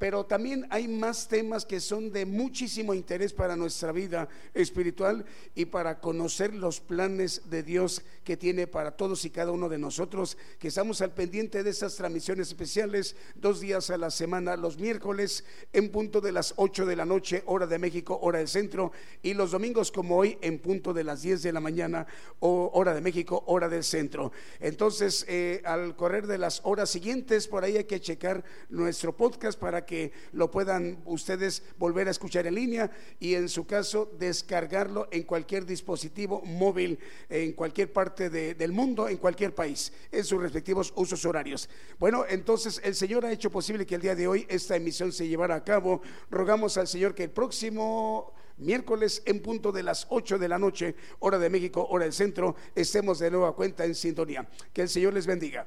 Pero también hay más temas que son de muchísimo interés para nuestra vida espiritual y para conocer los planes de Dios que tiene para todos y cada uno de nosotros, que estamos al pendiente de estas transmisiones especiales dos días a la semana, los miércoles en punto de las 8 de la noche, hora de México, hora del centro, y los domingos como hoy en punto de las 10 de la mañana, hora de México, hora del centro. Entonces, eh, al correr de las horas siguientes, por ahí hay que checar nuestro podcast para que lo puedan ustedes volver a escuchar en línea y en su caso descargarlo en cualquier dispositivo móvil, en cualquier parte del mundo, en cualquier país, en sus respectivos usos horarios. Bueno, entonces el Señor ha hecho posible que el día de hoy esta emisión se llevara a cabo. Rogamos al Señor que el próximo miércoles en punto de las 8 de la noche, hora de México, hora del centro, estemos de nueva cuenta en sintonía. Que el Señor les bendiga.